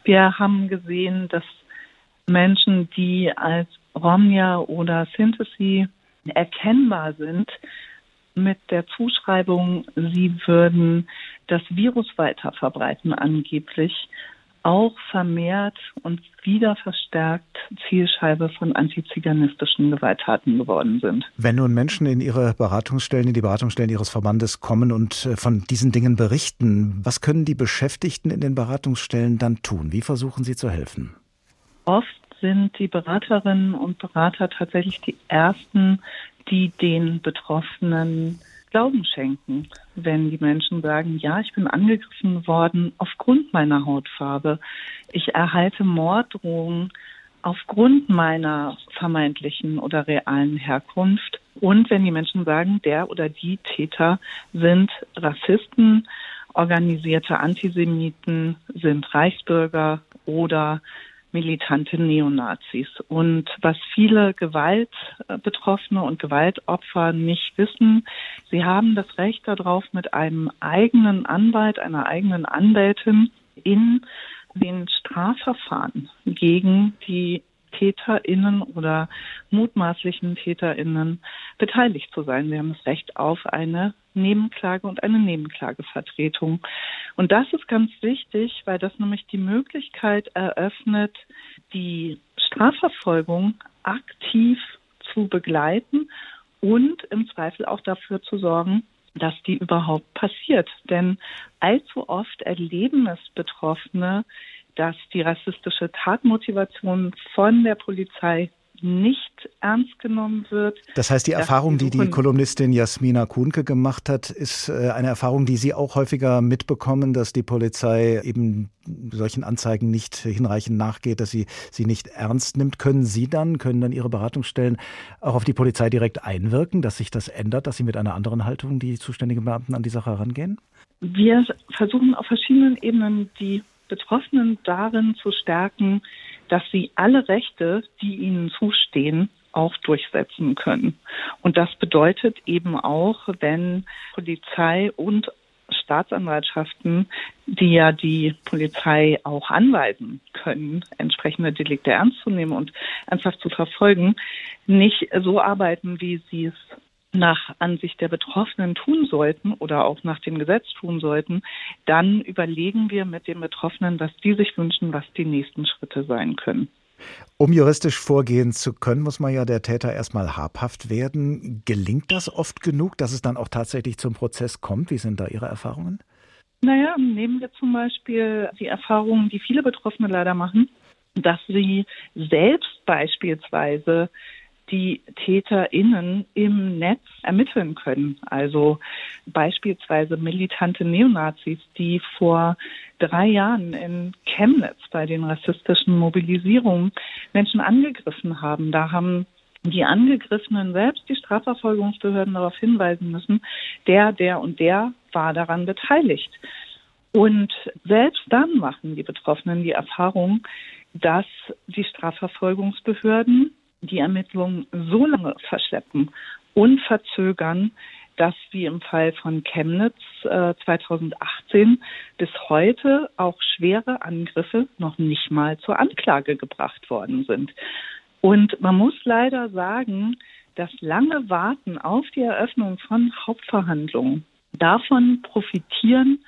wir haben gesehen, dass Menschen, die als Romja oder Synthesy erkennbar sind mit der Zuschreibung, sie würden das Virus weiter verbreiten angeblich, auch vermehrt und wieder verstärkt Zielscheibe von antiziganistischen Gewalttaten geworden sind. Wenn nun Menschen in ihre Beratungsstellen, in die Beratungsstellen ihres Verbandes kommen und äh, von diesen Dingen berichten, was können die Beschäftigten in den Beratungsstellen dann tun? Wie versuchen sie zu helfen? Oft sind die Beraterinnen und Berater tatsächlich die ersten, die den Betroffenen Glauben schenken, wenn die Menschen sagen, ja, ich bin angegriffen worden aufgrund meiner Hautfarbe. Ich erhalte Morddrohungen aufgrund meiner vermeintlichen oder realen Herkunft. Und wenn die Menschen sagen, der oder die Täter sind Rassisten, organisierte Antisemiten, sind Reichsbürger oder militante Neonazis. Und was viele Gewaltbetroffene und Gewaltopfer nicht wissen, sie haben das Recht darauf, mit einem eigenen Anwalt, einer eigenen Anwältin in den Strafverfahren gegen die TäterInnen oder mutmaßlichen TäterInnen beteiligt zu sein. Sie haben das Recht auf eine Nebenklage und eine Nebenklagevertretung. Und das ist ganz wichtig, weil das nämlich die Möglichkeit eröffnet, die Strafverfolgung aktiv zu begleiten und im Zweifel auch dafür zu sorgen, dass die überhaupt passiert. Denn allzu oft erleben es Betroffene, dass die rassistische Tatmotivation von der Polizei nicht ernst genommen wird. Das heißt, die Erfahrung, die die Kolumnistin Jasmina Kuhnke gemacht hat, ist äh, eine Erfahrung, die Sie auch häufiger mitbekommen, dass die Polizei eben solchen Anzeigen nicht hinreichend nachgeht, dass sie sie nicht ernst nimmt. Können Sie dann, können dann Ihre Beratungsstellen auch auf die Polizei direkt einwirken, dass sich das ändert, dass Sie mit einer anderen Haltung die zuständigen Beamten an die Sache herangehen? Wir versuchen auf verschiedenen Ebenen die Betroffenen darin zu stärken, dass sie alle Rechte, die ihnen zustehen, auch durchsetzen können. Und das bedeutet eben auch, wenn Polizei und Staatsanwaltschaften, die ja die Polizei auch anweisen können, entsprechende Delikte ernst zu nehmen und ernsthaft zu verfolgen, nicht so arbeiten, wie sie es nach Ansicht der Betroffenen tun sollten oder auch nach dem Gesetz tun sollten, dann überlegen wir mit den Betroffenen, was die sich wünschen, was die nächsten Schritte sein können. Um juristisch vorgehen zu können, muss man ja der Täter erstmal habhaft werden. Gelingt das oft genug, dass es dann auch tatsächlich zum Prozess kommt? Wie sind da Ihre Erfahrungen? Naja, nehmen wir zum Beispiel die Erfahrungen, die viele Betroffene leider machen, dass sie selbst beispielsweise die TäterInnen im Netz ermitteln können. Also beispielsweise militante Neonazis, die vor drei Jahren in Chemnitz bei den rassistischen Mobilisierungen Menschen angegriffen haben. Da haben die Angegriffenen selbst die Strafverfolgungsbehörden darauf hinweisen müssen, der, der und der war daran beteiligt. Und selbst dann machen die Betroffenen die Erfahrung, dass die Strafverfolgungsbehörden die Ermittlungen so lange verschleppen und verzögern, dass wie im Fall von Chemnitz äh, 2018 bis heute auch schwere Angriffe noch nicht mal zur Anklage gebracht worden sind. Und man muss leider sagen, das lange Warten auf die Eröffnung von Hauptverhandlungen, davon profitieren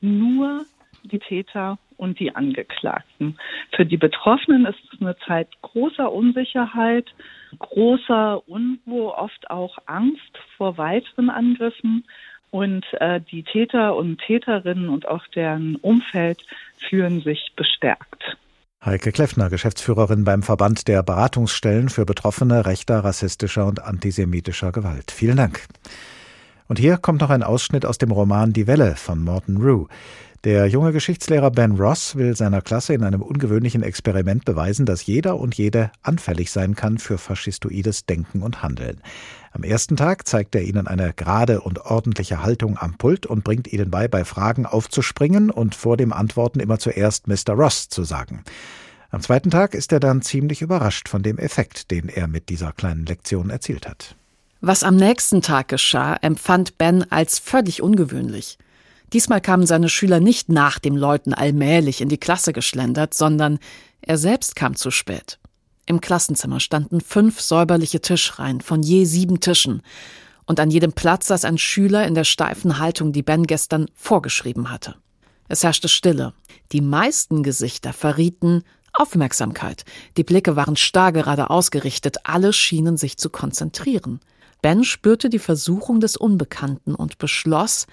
nur die Täter und die Angeklagten. Für die Betroffenen ist es eine Zeit großer Unsicherheit, großer Unruhe, oft auch Angst vor weiteren Angriffen. Und äh, die Täter und Täterinnen und auch deren Umfeld fühlen sich bestärkt. Heike Kleffner, Geschäftsführerin beim Verband der Beratungsstellen für Betroffene rechter, rassistischer und antisemitischer Gewalt. Vielen Dank. Und hier kommt noch ein Ausschnitt aus dem Roman Die Welle von Morton Rue. Der junge Geschichtslehrer Ben Ross will seiner Klasse in einem ungewöhnlichen Experiment beweisen, dass jeder und jede anfällig sein kann für faschistoides Denken und Handeln. Am ersten Tag zeigt er ihnen eine gerade und ordentliche Haltung am Pult und bringt ihnen bei, bei Fragen aufzuspringen und vor dem Antworten immer zuerst Mr. Ross zu sagen. Am zweiten Tag ist er dann ziemlich überrascht von dem Effekt, den er mit dieser kleinen Lektion erzielt hat. Was am nächsten Tag geschah, empfand Ben als völlig ungewöhnlich. Diesmal kamen seine Schüler nicht nach dem Läuten allmählich in die Klasse geschlendert, sondern er selbst kam zu spät. Im Klassenzimmer standen fünf säuberliche Tischreihen von je sieben Tischen, und an jedem Platz saß ein Schüler in der steifen Haltung, die Ben gestern vorgeschrieben hatte. Es herrschte Stille. Die meisten Gesichter verrieten Aufmerksamkeit. Die Blicke waren starr gerade ausgerichtet, alle schienen sich zu konzentrieren. Ben spürte die Versuchung des Unbekannten und beschloss,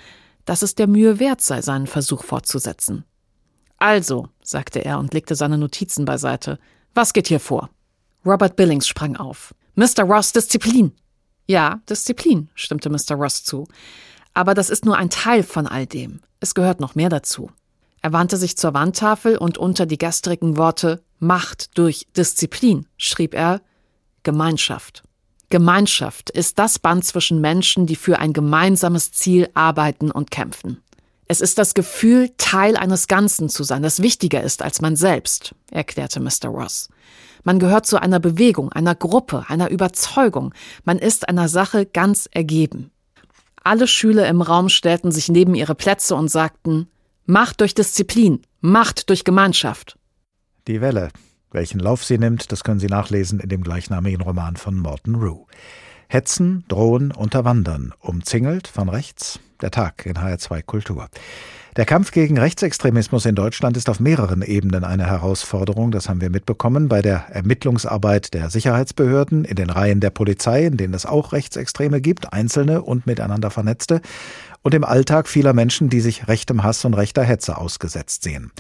dass es der Mühe wert sei, seinen Versuch fortzusetzen. Also, sagte er und legte seine Notizen beiseite, was geht hier vor? Robert Billings sprang auf. Mr. Ross, Disziplin. Ja, Disziplin, stimmte Mr. Ross zu. Aber das ist nur ein Teil von all dem. Es gehört noch mehr dazu. Er wandte sich zur Wandtafel und unter die gestrigen Worte Macht durch Disziplin schrieb er Gemeinschaft. Gemeinschaft ist das Band zwischen Menschen, die für ein gemeinsames Ziel arbeiten und kämpfen. Es ist das Gefühl, Teil eines Ganzen zu sein, das wichtiger ist als man selbst, erklärte Mr. Ross. Man gehört zu einer Bewegung, einer Gruppe, einer Überzeugung. Man ist einer Sache ganz ergeben. Alle Schüler im Raum stellten sich neben ihre Plätze und sagten, Macht durch Disziplin, Macht durch Gemeinschaft. Die Welle, welchen Lauf sie nimmt, das können Sie nachlesen in dem gleichnamigen Roman von Morton Rue. Hetzen, Drohen, Unterwandern, umzingelt von rechts, der Tag in HR2 Kultur. Der Kampf gegen Rechtsextremismus in Deutschland ist auf mehreren Ebenen eine Herausforderung. Das haben wir mitbekommen bei der Ermittlungsarbeit der Sicherheitsbehörden, in den Reihen der Polizei, in denen es auch Rechtsextreme gibt, einzelne und miteinander vernetzte, und im Alltag vieler Menschen, die sich rechtem Hass und rechter Hetze ausgesetzt sehen.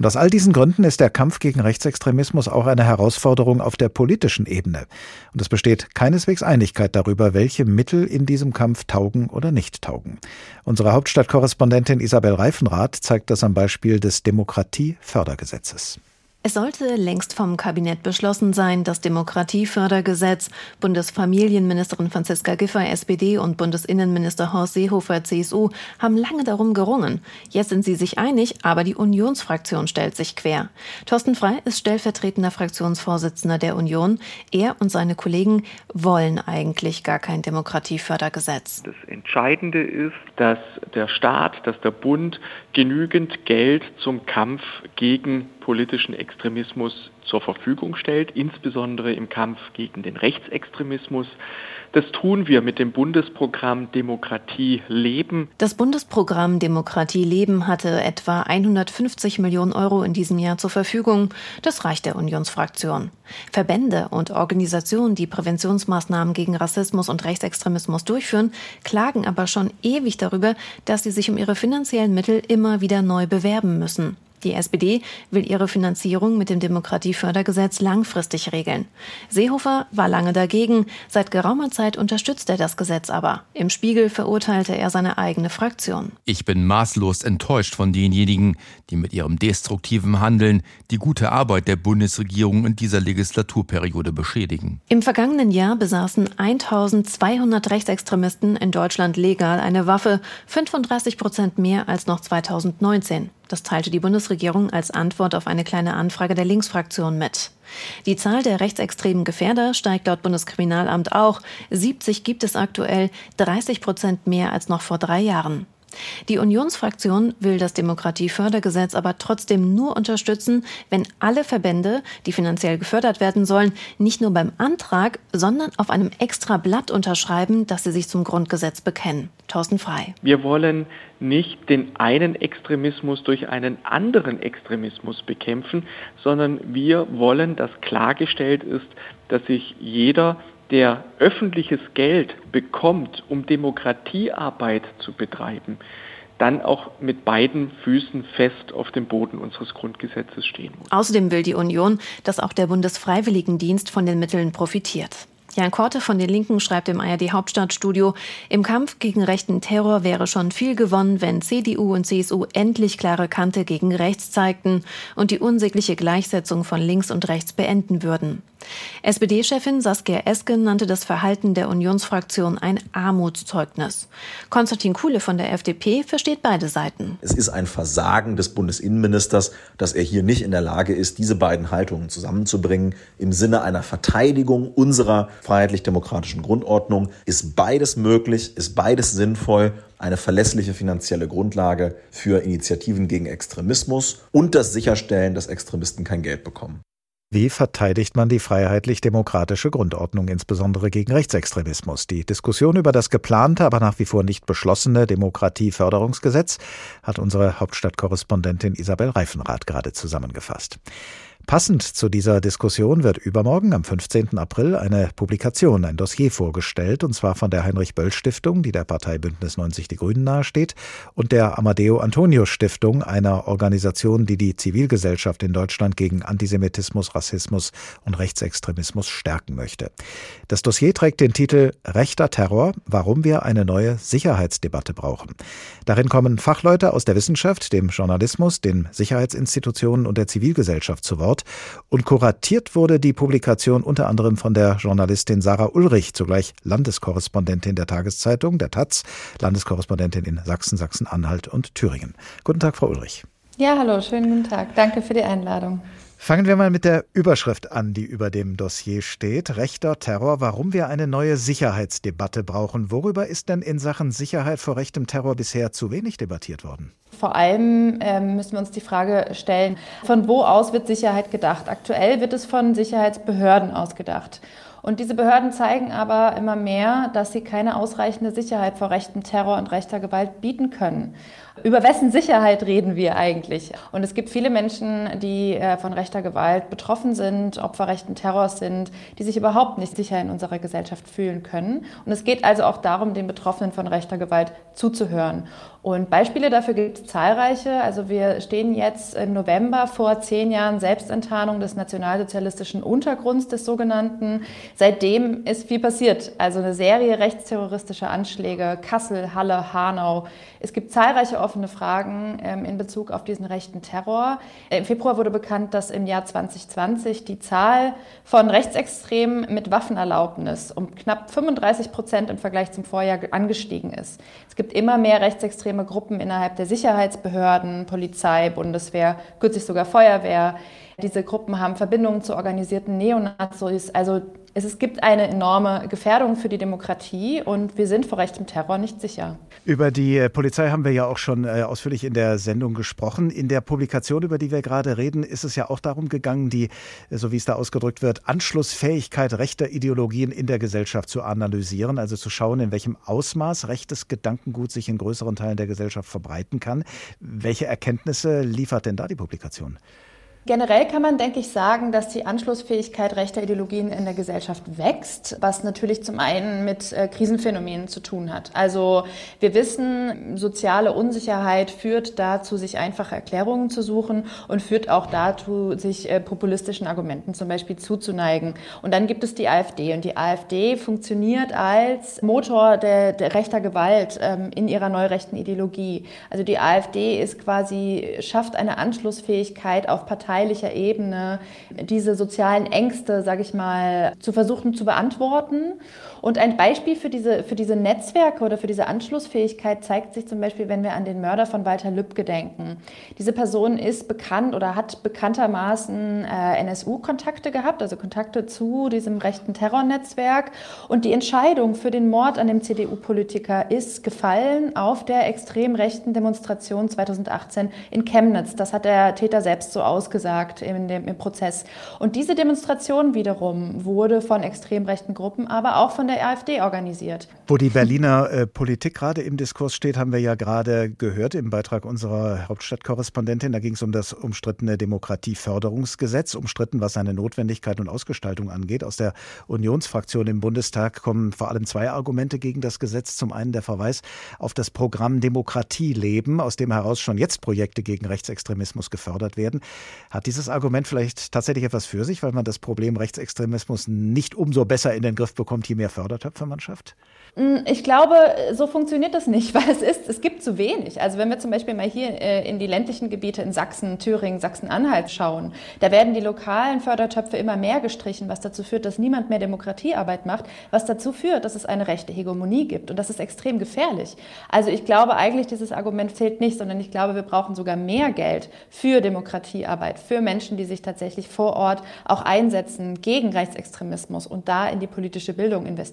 Und aus all diesen Gründen ist der Kampf gegen Rechtsextremismus auch eine Herausforderung auf der politischen Ebene. Und es besteht keineswegs Einigkeit darüber, welche Mittel in diesem Kampf taugen oder nicht taugen. Unsere Hauptstadtkorrespondentin Isabel Reifenrath zeigt das am Beispiel des Demokratiefördergesetzes. Es sollte längst vom Kabinett beschlossen sein, das Demokratiefördergesetz. Bundesfamilienministerin Franziska Giffey, SPD und Bundesinnenminister Horst Seehofer, CSU, haben lange darum gerungen. Jetzt sind sie sich einig, aber die Unionsfraktion stellt sich quer. Thorsten Frei ist stellvertretender Fraktionsvorsitzender der Union. Er und seine Kollegen wollen eigentlich gar kein Demokratiefördergesetz. Das Entscheidende ist, dass der Staat, dass der Bund genügend Geld zum Kampf gegen politischen zur Verfügung stellt, insbesondere im Kampf gegen den Rechtsextremismus. Das tun wir mit dem Bundesprogramm Demokratie leben. Das Bundesprogramm Demokratie leben hatte etwa 150 Millionen Euro in diesem Jahr zur Verfügung. Das reicht der Unionsfraktion. Verbände und Organisationen, die Präventionsmaßnahmen gegen Rassismus und Rechtsextremismus durchführen, klagen aber schon ewig darüber, dass sie sich um ihre finanziellen Mittel immer wieder neu bewerben müssen. Die SPD will ihre Finanzierung mit dem Demokratiefördergesetz langfristig regeln. Seehofer war lange dagegen. Seit geraumer Zeit unterstützt er das Gesetz aber. Im Spiegel verurteilte er seine eigene Fraktion. Ich bin maßlos enttäuscht von denjenigen, die mit ihrem destruktiven Handeln die gute Arbeit der Bundesregierung in dieser Legislaturperiode beschädigen. Im vergangenen Jahr besaßen 1200 Rechtsextremisten in Deutschland legal eine Waffe, 35 Prozent mehr als noch 2019. Das teilte die Bundesregierung als Antwort auf eine kleine Anfrage der Linksfraktion mit. Die Zahl der rechtsextremen Gefährder steigt laut Bundeskriminalamt auch. 70 gibt es aktuell, 30 Prozent mehr als noch vor drei Jahren. Die Unionsfraktion will das Demokratiefördergesetz aber trotzdem nur unterstützen, wenn alle Verbände, die finanziell gefördert werden sollen, nicht nur beim Antrag, sondern auf einem extra Blatt unterschreiben, dass sie sich zum Grundgesetz bekennen. Thorsten Frei. Wir wollen nicht den einen Extremismus durch einen anderen Extremismus bekämpfen, sondern wir wollen, dass klargestellt ist, dass sich jeder der öffentliches Geld bekommt, um Demokratiearbeit zu betreiben, dann auch mit beiden Füßen fest auf dem Boden unseres Grundgesetzes stehen muss. Außerdem will die Union, dass auch der Bundesfreiwilligendienst von den Mitteln profitiert. Jan Korte von den Linken schreibt im ARD Hauptstadtstudio, im Kampf gegen rechten Terror wäre schon viel gewonnen, wenn CDU und CSU endlich klare Kante gegen rechts zeigten und die unsägliche Gleichsetzung von links und rechts beenden würden. SPD-Chefin Saskia Esken nannte das Verhalten der Unionsfraktion ein Armutszeugnis. Konstantin Kuhle von der FDP versteht beide Seiten. Es ist ein Versagen des Bundesinnenministers, dass er hier nicht in der Lage ist, diese beiden Haltungen zusammenzubringen. Im Sinne einer Verteidigung unserer freiheitlich-demokratischen Grundordnung ist beides möglich, ist beides sinnvoll eine verlässliche finanzielle Grundlage für Initiativen gegen Extremismus und das Sicherstellen, dass Extremisten kein Geld bekommen. Wie verteidigt man die freiheitlich-demokratische Grundordnung, insbesondere gegen Rechtsextremismus? Die Diskussion über das geplante, aber nach wie vor nicht beschlossene Demokratieförderungsgesetz hat unsere Hauptstadtkorrespondentin Isabel Reifenrath gerade zusammengefasst. Passend zu dieser Diskussion wird übermorgen am 15. April eine Publikation, ein Dossier vorgestellt, und zwar von der Heinrich-Böll-Stiftung, die der Partei Bündnis 90 Die Grünen nahesteht, und der Amadeo Antonio Stiftung, einer Organisation, die die Zivilgesellschaft in Deutschland gegen Antisemitismus, Rassismus und Rechtsextremismus stärken möchte. Das Dossier trägt den Titel Rechter Terror, warum wir eine neue Sicherheitsdebatte brauchen. Darin kommen Fachleute aus der Wissenschaft, dem Journalismus, den Sicherheitsinstitutionen und der Zivilgesellschaft zu Wort und kuratiert wurde die Publikation unter anderem von der Journalistin Sarah Ulrich, zugleich Landeskorrespondentin der Tageszeitung, der Taz, Landeskorrespondentin in Sachsen, Sachsen-Anhalt und Thüringen. Guten Tag, Frau Ulrich. Ja, hallo, schönen guten Tag. Danke für die Einladung. Fangen wir mal mit der Überschrift an, die über dem Dossier steht. Rechter Terror, warum wir eine neue Sicherheitsdebatte brauchen. Worüber ist denn in Sachen Sicherheit vor rechtem Terror bisher zu wenig debattiert worden? Vor allem ähm, müssen wir uns die Frage stellen, von wo aus wird Sicherheit gedacht? Aktuell wird es von Sicherheitsbehörden ausgedacht. Und diese Behörden zeigen aber immer mehr, dass sie keine ausreichende Sicherheit vor rechtem Terror und rechter Gewalt bieten können über wessen Sicherheit reden wir eigentlich? Und es gibt viele Menschen, die äh, von rechter Gewalt betroffen sind, Opfer rechten Terrors sind, die sich überhaupt nicht sicher in unserer Gesellschaft fühlen können. Und es geht also auch darum, den Betroffenen von rechter Gewalt zuzuhören. Und Beispiele dafür gibt es zahlreiche. Also wir stehen jetzt im November vor zehn Jahren Selbstenttarnung des nationalsozialistischen Untergrunds des sogenannten. Seitdem ist viel passiert. Also eine Serie rechtsterroristischer Anschläge, Kassel, Halle, Hanau. Es gibt zahlreiche offene Fragen ähm, in Bezug auf diesen rechten Terror. Im Februar wurde bekannt, dass im Jahr 2020 die Zahl von Rechtsextremen mit Waffenerlaubnis um knapp 35 Prozent im Vergleich zum Vorjahr angestiegen ist. Es gibt immer mehr rechtsextreme Gruppen innerhalb der Sicherheitsbehörden, Polizei, Bundeswehr, kürzlich sogar Feuerwehr. Diese Gruppen haben Verbindungen zu organisierten Neonazis. Also es, es gibt eine enorme Gefährdung für die Demokratie und wir sind vor rechtem Terror nicht sicher. Über die äh, Polizei haben wir ja auch schon äh, ausführlich in der Sendung gesprochen. In der Publikation, über die wir gerade reden, ist es ja auch darum gegangen, die, äh, so wie es da ausgedrückt wird, Anschlussfähigkeit rechter Ideologien in der Gesellschaft zu analysieren, also zu schauen, in welchem Ausmaß rechtes Gedankengut sich in größeren Teilen der Gesellschaft verbreiten kann. Welche Erkenntnisse liefert denn da die Publikation? Generell kann man, denke ich, sagen, dass die Anschlussfähigkeit rechter Ideologien in der Gesellschaft wächst, was natürlich zum einen mit äh, Krisenphänomenen zu tun hat. Also wir wissen, soziale Unsicherheit führt dazu, sich einfache Erklärungen zu suchen und führt auch dazu, sich äh, populistischen Argumenten zum Beispiel zuzuneigen. Und dann gibt es die AfD und die AfD funktioniert als Motor der, der rechter Gewalt ähm, in ihrer neurechten Ideologie. Also die AfD ist quasi, schafft eine Anschlussfähigkeit auf Parteien, parteilicher Ebene diese sozialen Ängste, sage ich mal, zu versuchen zu beantworten. Und ein Beispiel für diese, für diese Netzwerke oder für diese Anschlussfähigkeit zeigt sich zum Beispiel, wenn wir an den Mörder von Walter Lübcke denken. Diese Person ist bekannt oder hat bekanntermaßen äh, NSU-Kontakte gehabt, also Kontakte zu diesem rechten Terrornetzwerk. Und die Entscheidung für den Mord an dem CDU-Politiker ist gefallen auf der extrem rechten Demonstration 2018 in Chemnitz. Das hat der Täter selbst so ausgesagt in dem, im Prozess. Und diese Demonstration wiederum wurde von extrem rechten Gruppen, aber auch von der AfD organisiert. Wo die Berliner äh, Politik gerade im Diskurs steht, haben wir ja gerade gehört im Beitrag unserer Hauptstadtkorrespondentin. Da ging es um das umstrittene Demokratieförderungsgesetz, umstritten, was seine Notwendigkeit und Ausgestaltung angeht. Aus der Unionsfraktion im Bundestag kommen vor allem zwei Argumente gegen das Gesetz. Zum einen der Verweis auf das Programm Demokratie leben, aus dem heraus schon jetzt Projekte gegen Rechtsextremismus gefördert werden. Hat dieses Argument vielleicht tatsächlich etwas für sich, weil man das Problem Rechtsextremismus nicht umso besser in den Griff bekommt, je mehr Fördertöpfe man schafft? Mm, ich glaube, so funktioniert das nicht, weil es ist, es gibt zu wenig. Also wenn wir zum Beispiel mal hier äh, in die ländlichen Gebiete in Sachsen, Thüringen, Sachsen-Anhalt schauen, da werden die lokalen Fördertöpfe immer mehr gestrichen, was dazu führt, dass niemand mehr Demokratiearbeit macht, was dazu führt, dass es eine rechte Hegemonie gibt. Und das ist extrem gefährlich. Also ich glaube eigentlich, dieses Argument zählt nicht, sondern ich glaube, wir brauchen sogar mehr Geld für Demokratiearbeit, für Menschen, die sich tatsächlich vor Ort auch einsetzen gegen Rechtsextremismus und da in die politische Bildung investieren.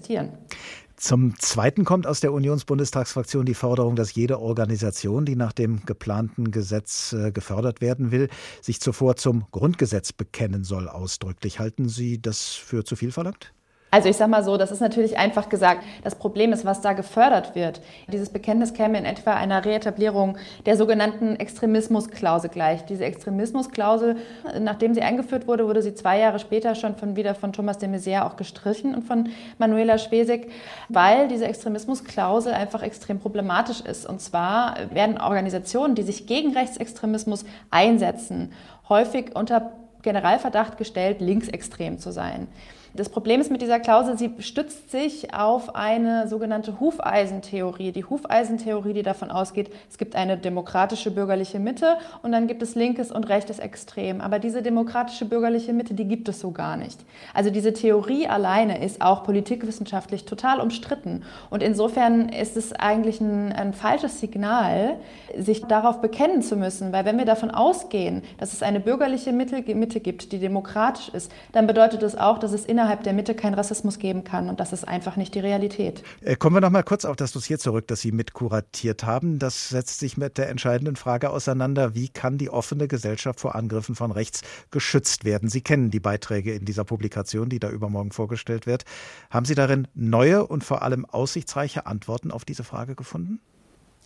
Zum Zweiten kommt aus der Unionsbundestagsfraktion die Forderung, dass jede Organisation, die nach dem geplanten Gesetz äh, gefördert werden will, sich zuvor zum Grundgesetz bekennen soll, ausdrücklich. Halten Sie das für zu viel verlangt? Also ich sage mal so, das ist natürlich einfach gesagt. Das Problem ist, was da gefördert wird. Dieses Bekenntnis käme in etwa einer Reetablierung der sogenannten Extremismusklausel gleich. Diese Extremismusklausel, nachdem sie eingeführt wurde, wurde sie zwei Jahre später schon von, wieder von Thomas de Maizière auch gestrichen und von Manuela Schwesig, weil diese Extremismusklausel einfach extrem problematisch ist. Und zwar werden Organisationen, die sich gegen Rechtsextremismus einsetzen, häufig unter Generalverdacht gestellt, linksextrem zu sein. Das Problem ist mit dieser Klausel, sie stützt sich auf eine sogenannte Hufeisentheorie. Die Hufeisentheorie, die davon ausgeht, es gibt eine demokratische bürgerliche Mitte und dann gibt es linkes und rechtes Extrem. Aber diese demokratische bürgerliche Mitte, die gibt es so gar nicht. Also diese Theorie alleine ist auch politikwissenschaftlich total umstritten. Und insofern ist es eigentlich ein, ein falsches Signal, sich darauf bekennen zu müssen. Weil wenn wir davon ausgehen, dass es eine bürgerliche Mitte, Mitte gibt, die demokratisch ist, dann bedeutet das auch, dass es in innerhalb der Mitte keinen Rassismus geben kann. Und das ist einfach nicht die Realität. Äh, kommen wir noch mal kurz auf das Dossier zurück, das Sie mitkuratiert haben. Das setzt sich mit der entscheidenden Frage auseinander, wie kann die offene Gesellschaft vor Angriffen von rechts geschützt werden? Sie kennen die Beiträge in dieser Publikation, die da übermorgen vorgestellt wird. Haben Sie darin neue und vor allem aussichtsreiche Antworten auf diese Frage gefunden?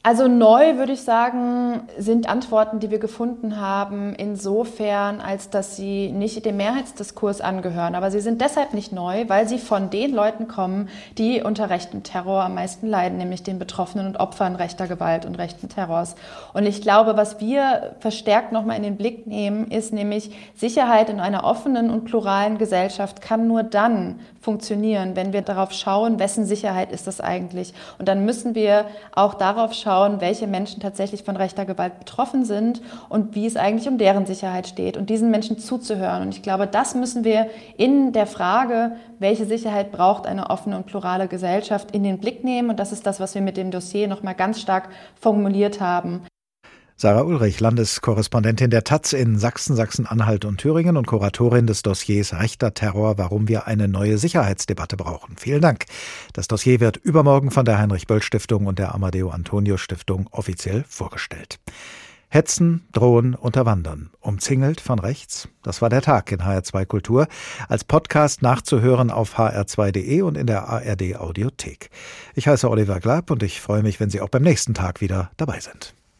Also neu würde ich sagen, sind Antworten, die wir gefunden haben, insofern, als dass sie nicht dem Mehrheitsdiskurs angehören. Aber sie sind deshalb nicht neu, weil sie von den Leuten kommen, die unter rechten Terror am meisten leiden, nämlich den Betroffenen und Opfern rechter Gewalt und rechten Terrors. Und ich glaube, was wir verstärkt nochmal in den Blick nehmen, ist nämlich Sicherheit in einer offenen und pluralen Gesellschaft kann nur dann funktionieren, wenn wir darauf schauen, wessen Sicherheit ist das eigentlich. Und dann müssen wir auch darauf schauen, schauen, welche Menschen tatsächlich von rechter Gewalt betroffen sind und wie es eigentlich um deren Sicherheit steht und diesen Menschen zuzuhören. Und ich glaube, das müssen wir in der Frage, welche Sicherheit braucht eine offene und plurale Gesellschaft, in den Blick nehmen. Und das ist das, was wir mit dem Dossier nochmal ganz stark formuliert haben. Sarah Ulrich, Landeskorrespondentin der Taz in Sachsen, Sachsen-Anhalt und Thüringen und Kuratorin des Dossiers Rechter Terror, warum wir eine neue Sicherheitsdebatte brauchen. Vielen Dank. Das Dossier wird übermorgen von der Heinrich-Böll-Stiftung und der Amadeo Antonio Stiftung offiziell vorgestellt. Hetzen, drohen, unterwandern. Umzingelt von rechts? Das war der Tag in HR2 Kultur. Als Podcast nachzuhören auf hr2.de und in der ARD Audiothek. Ich heiße Oliver Glab und ich freue mich, wenn Sie auch beim nächsten Tag wieder dabei sind.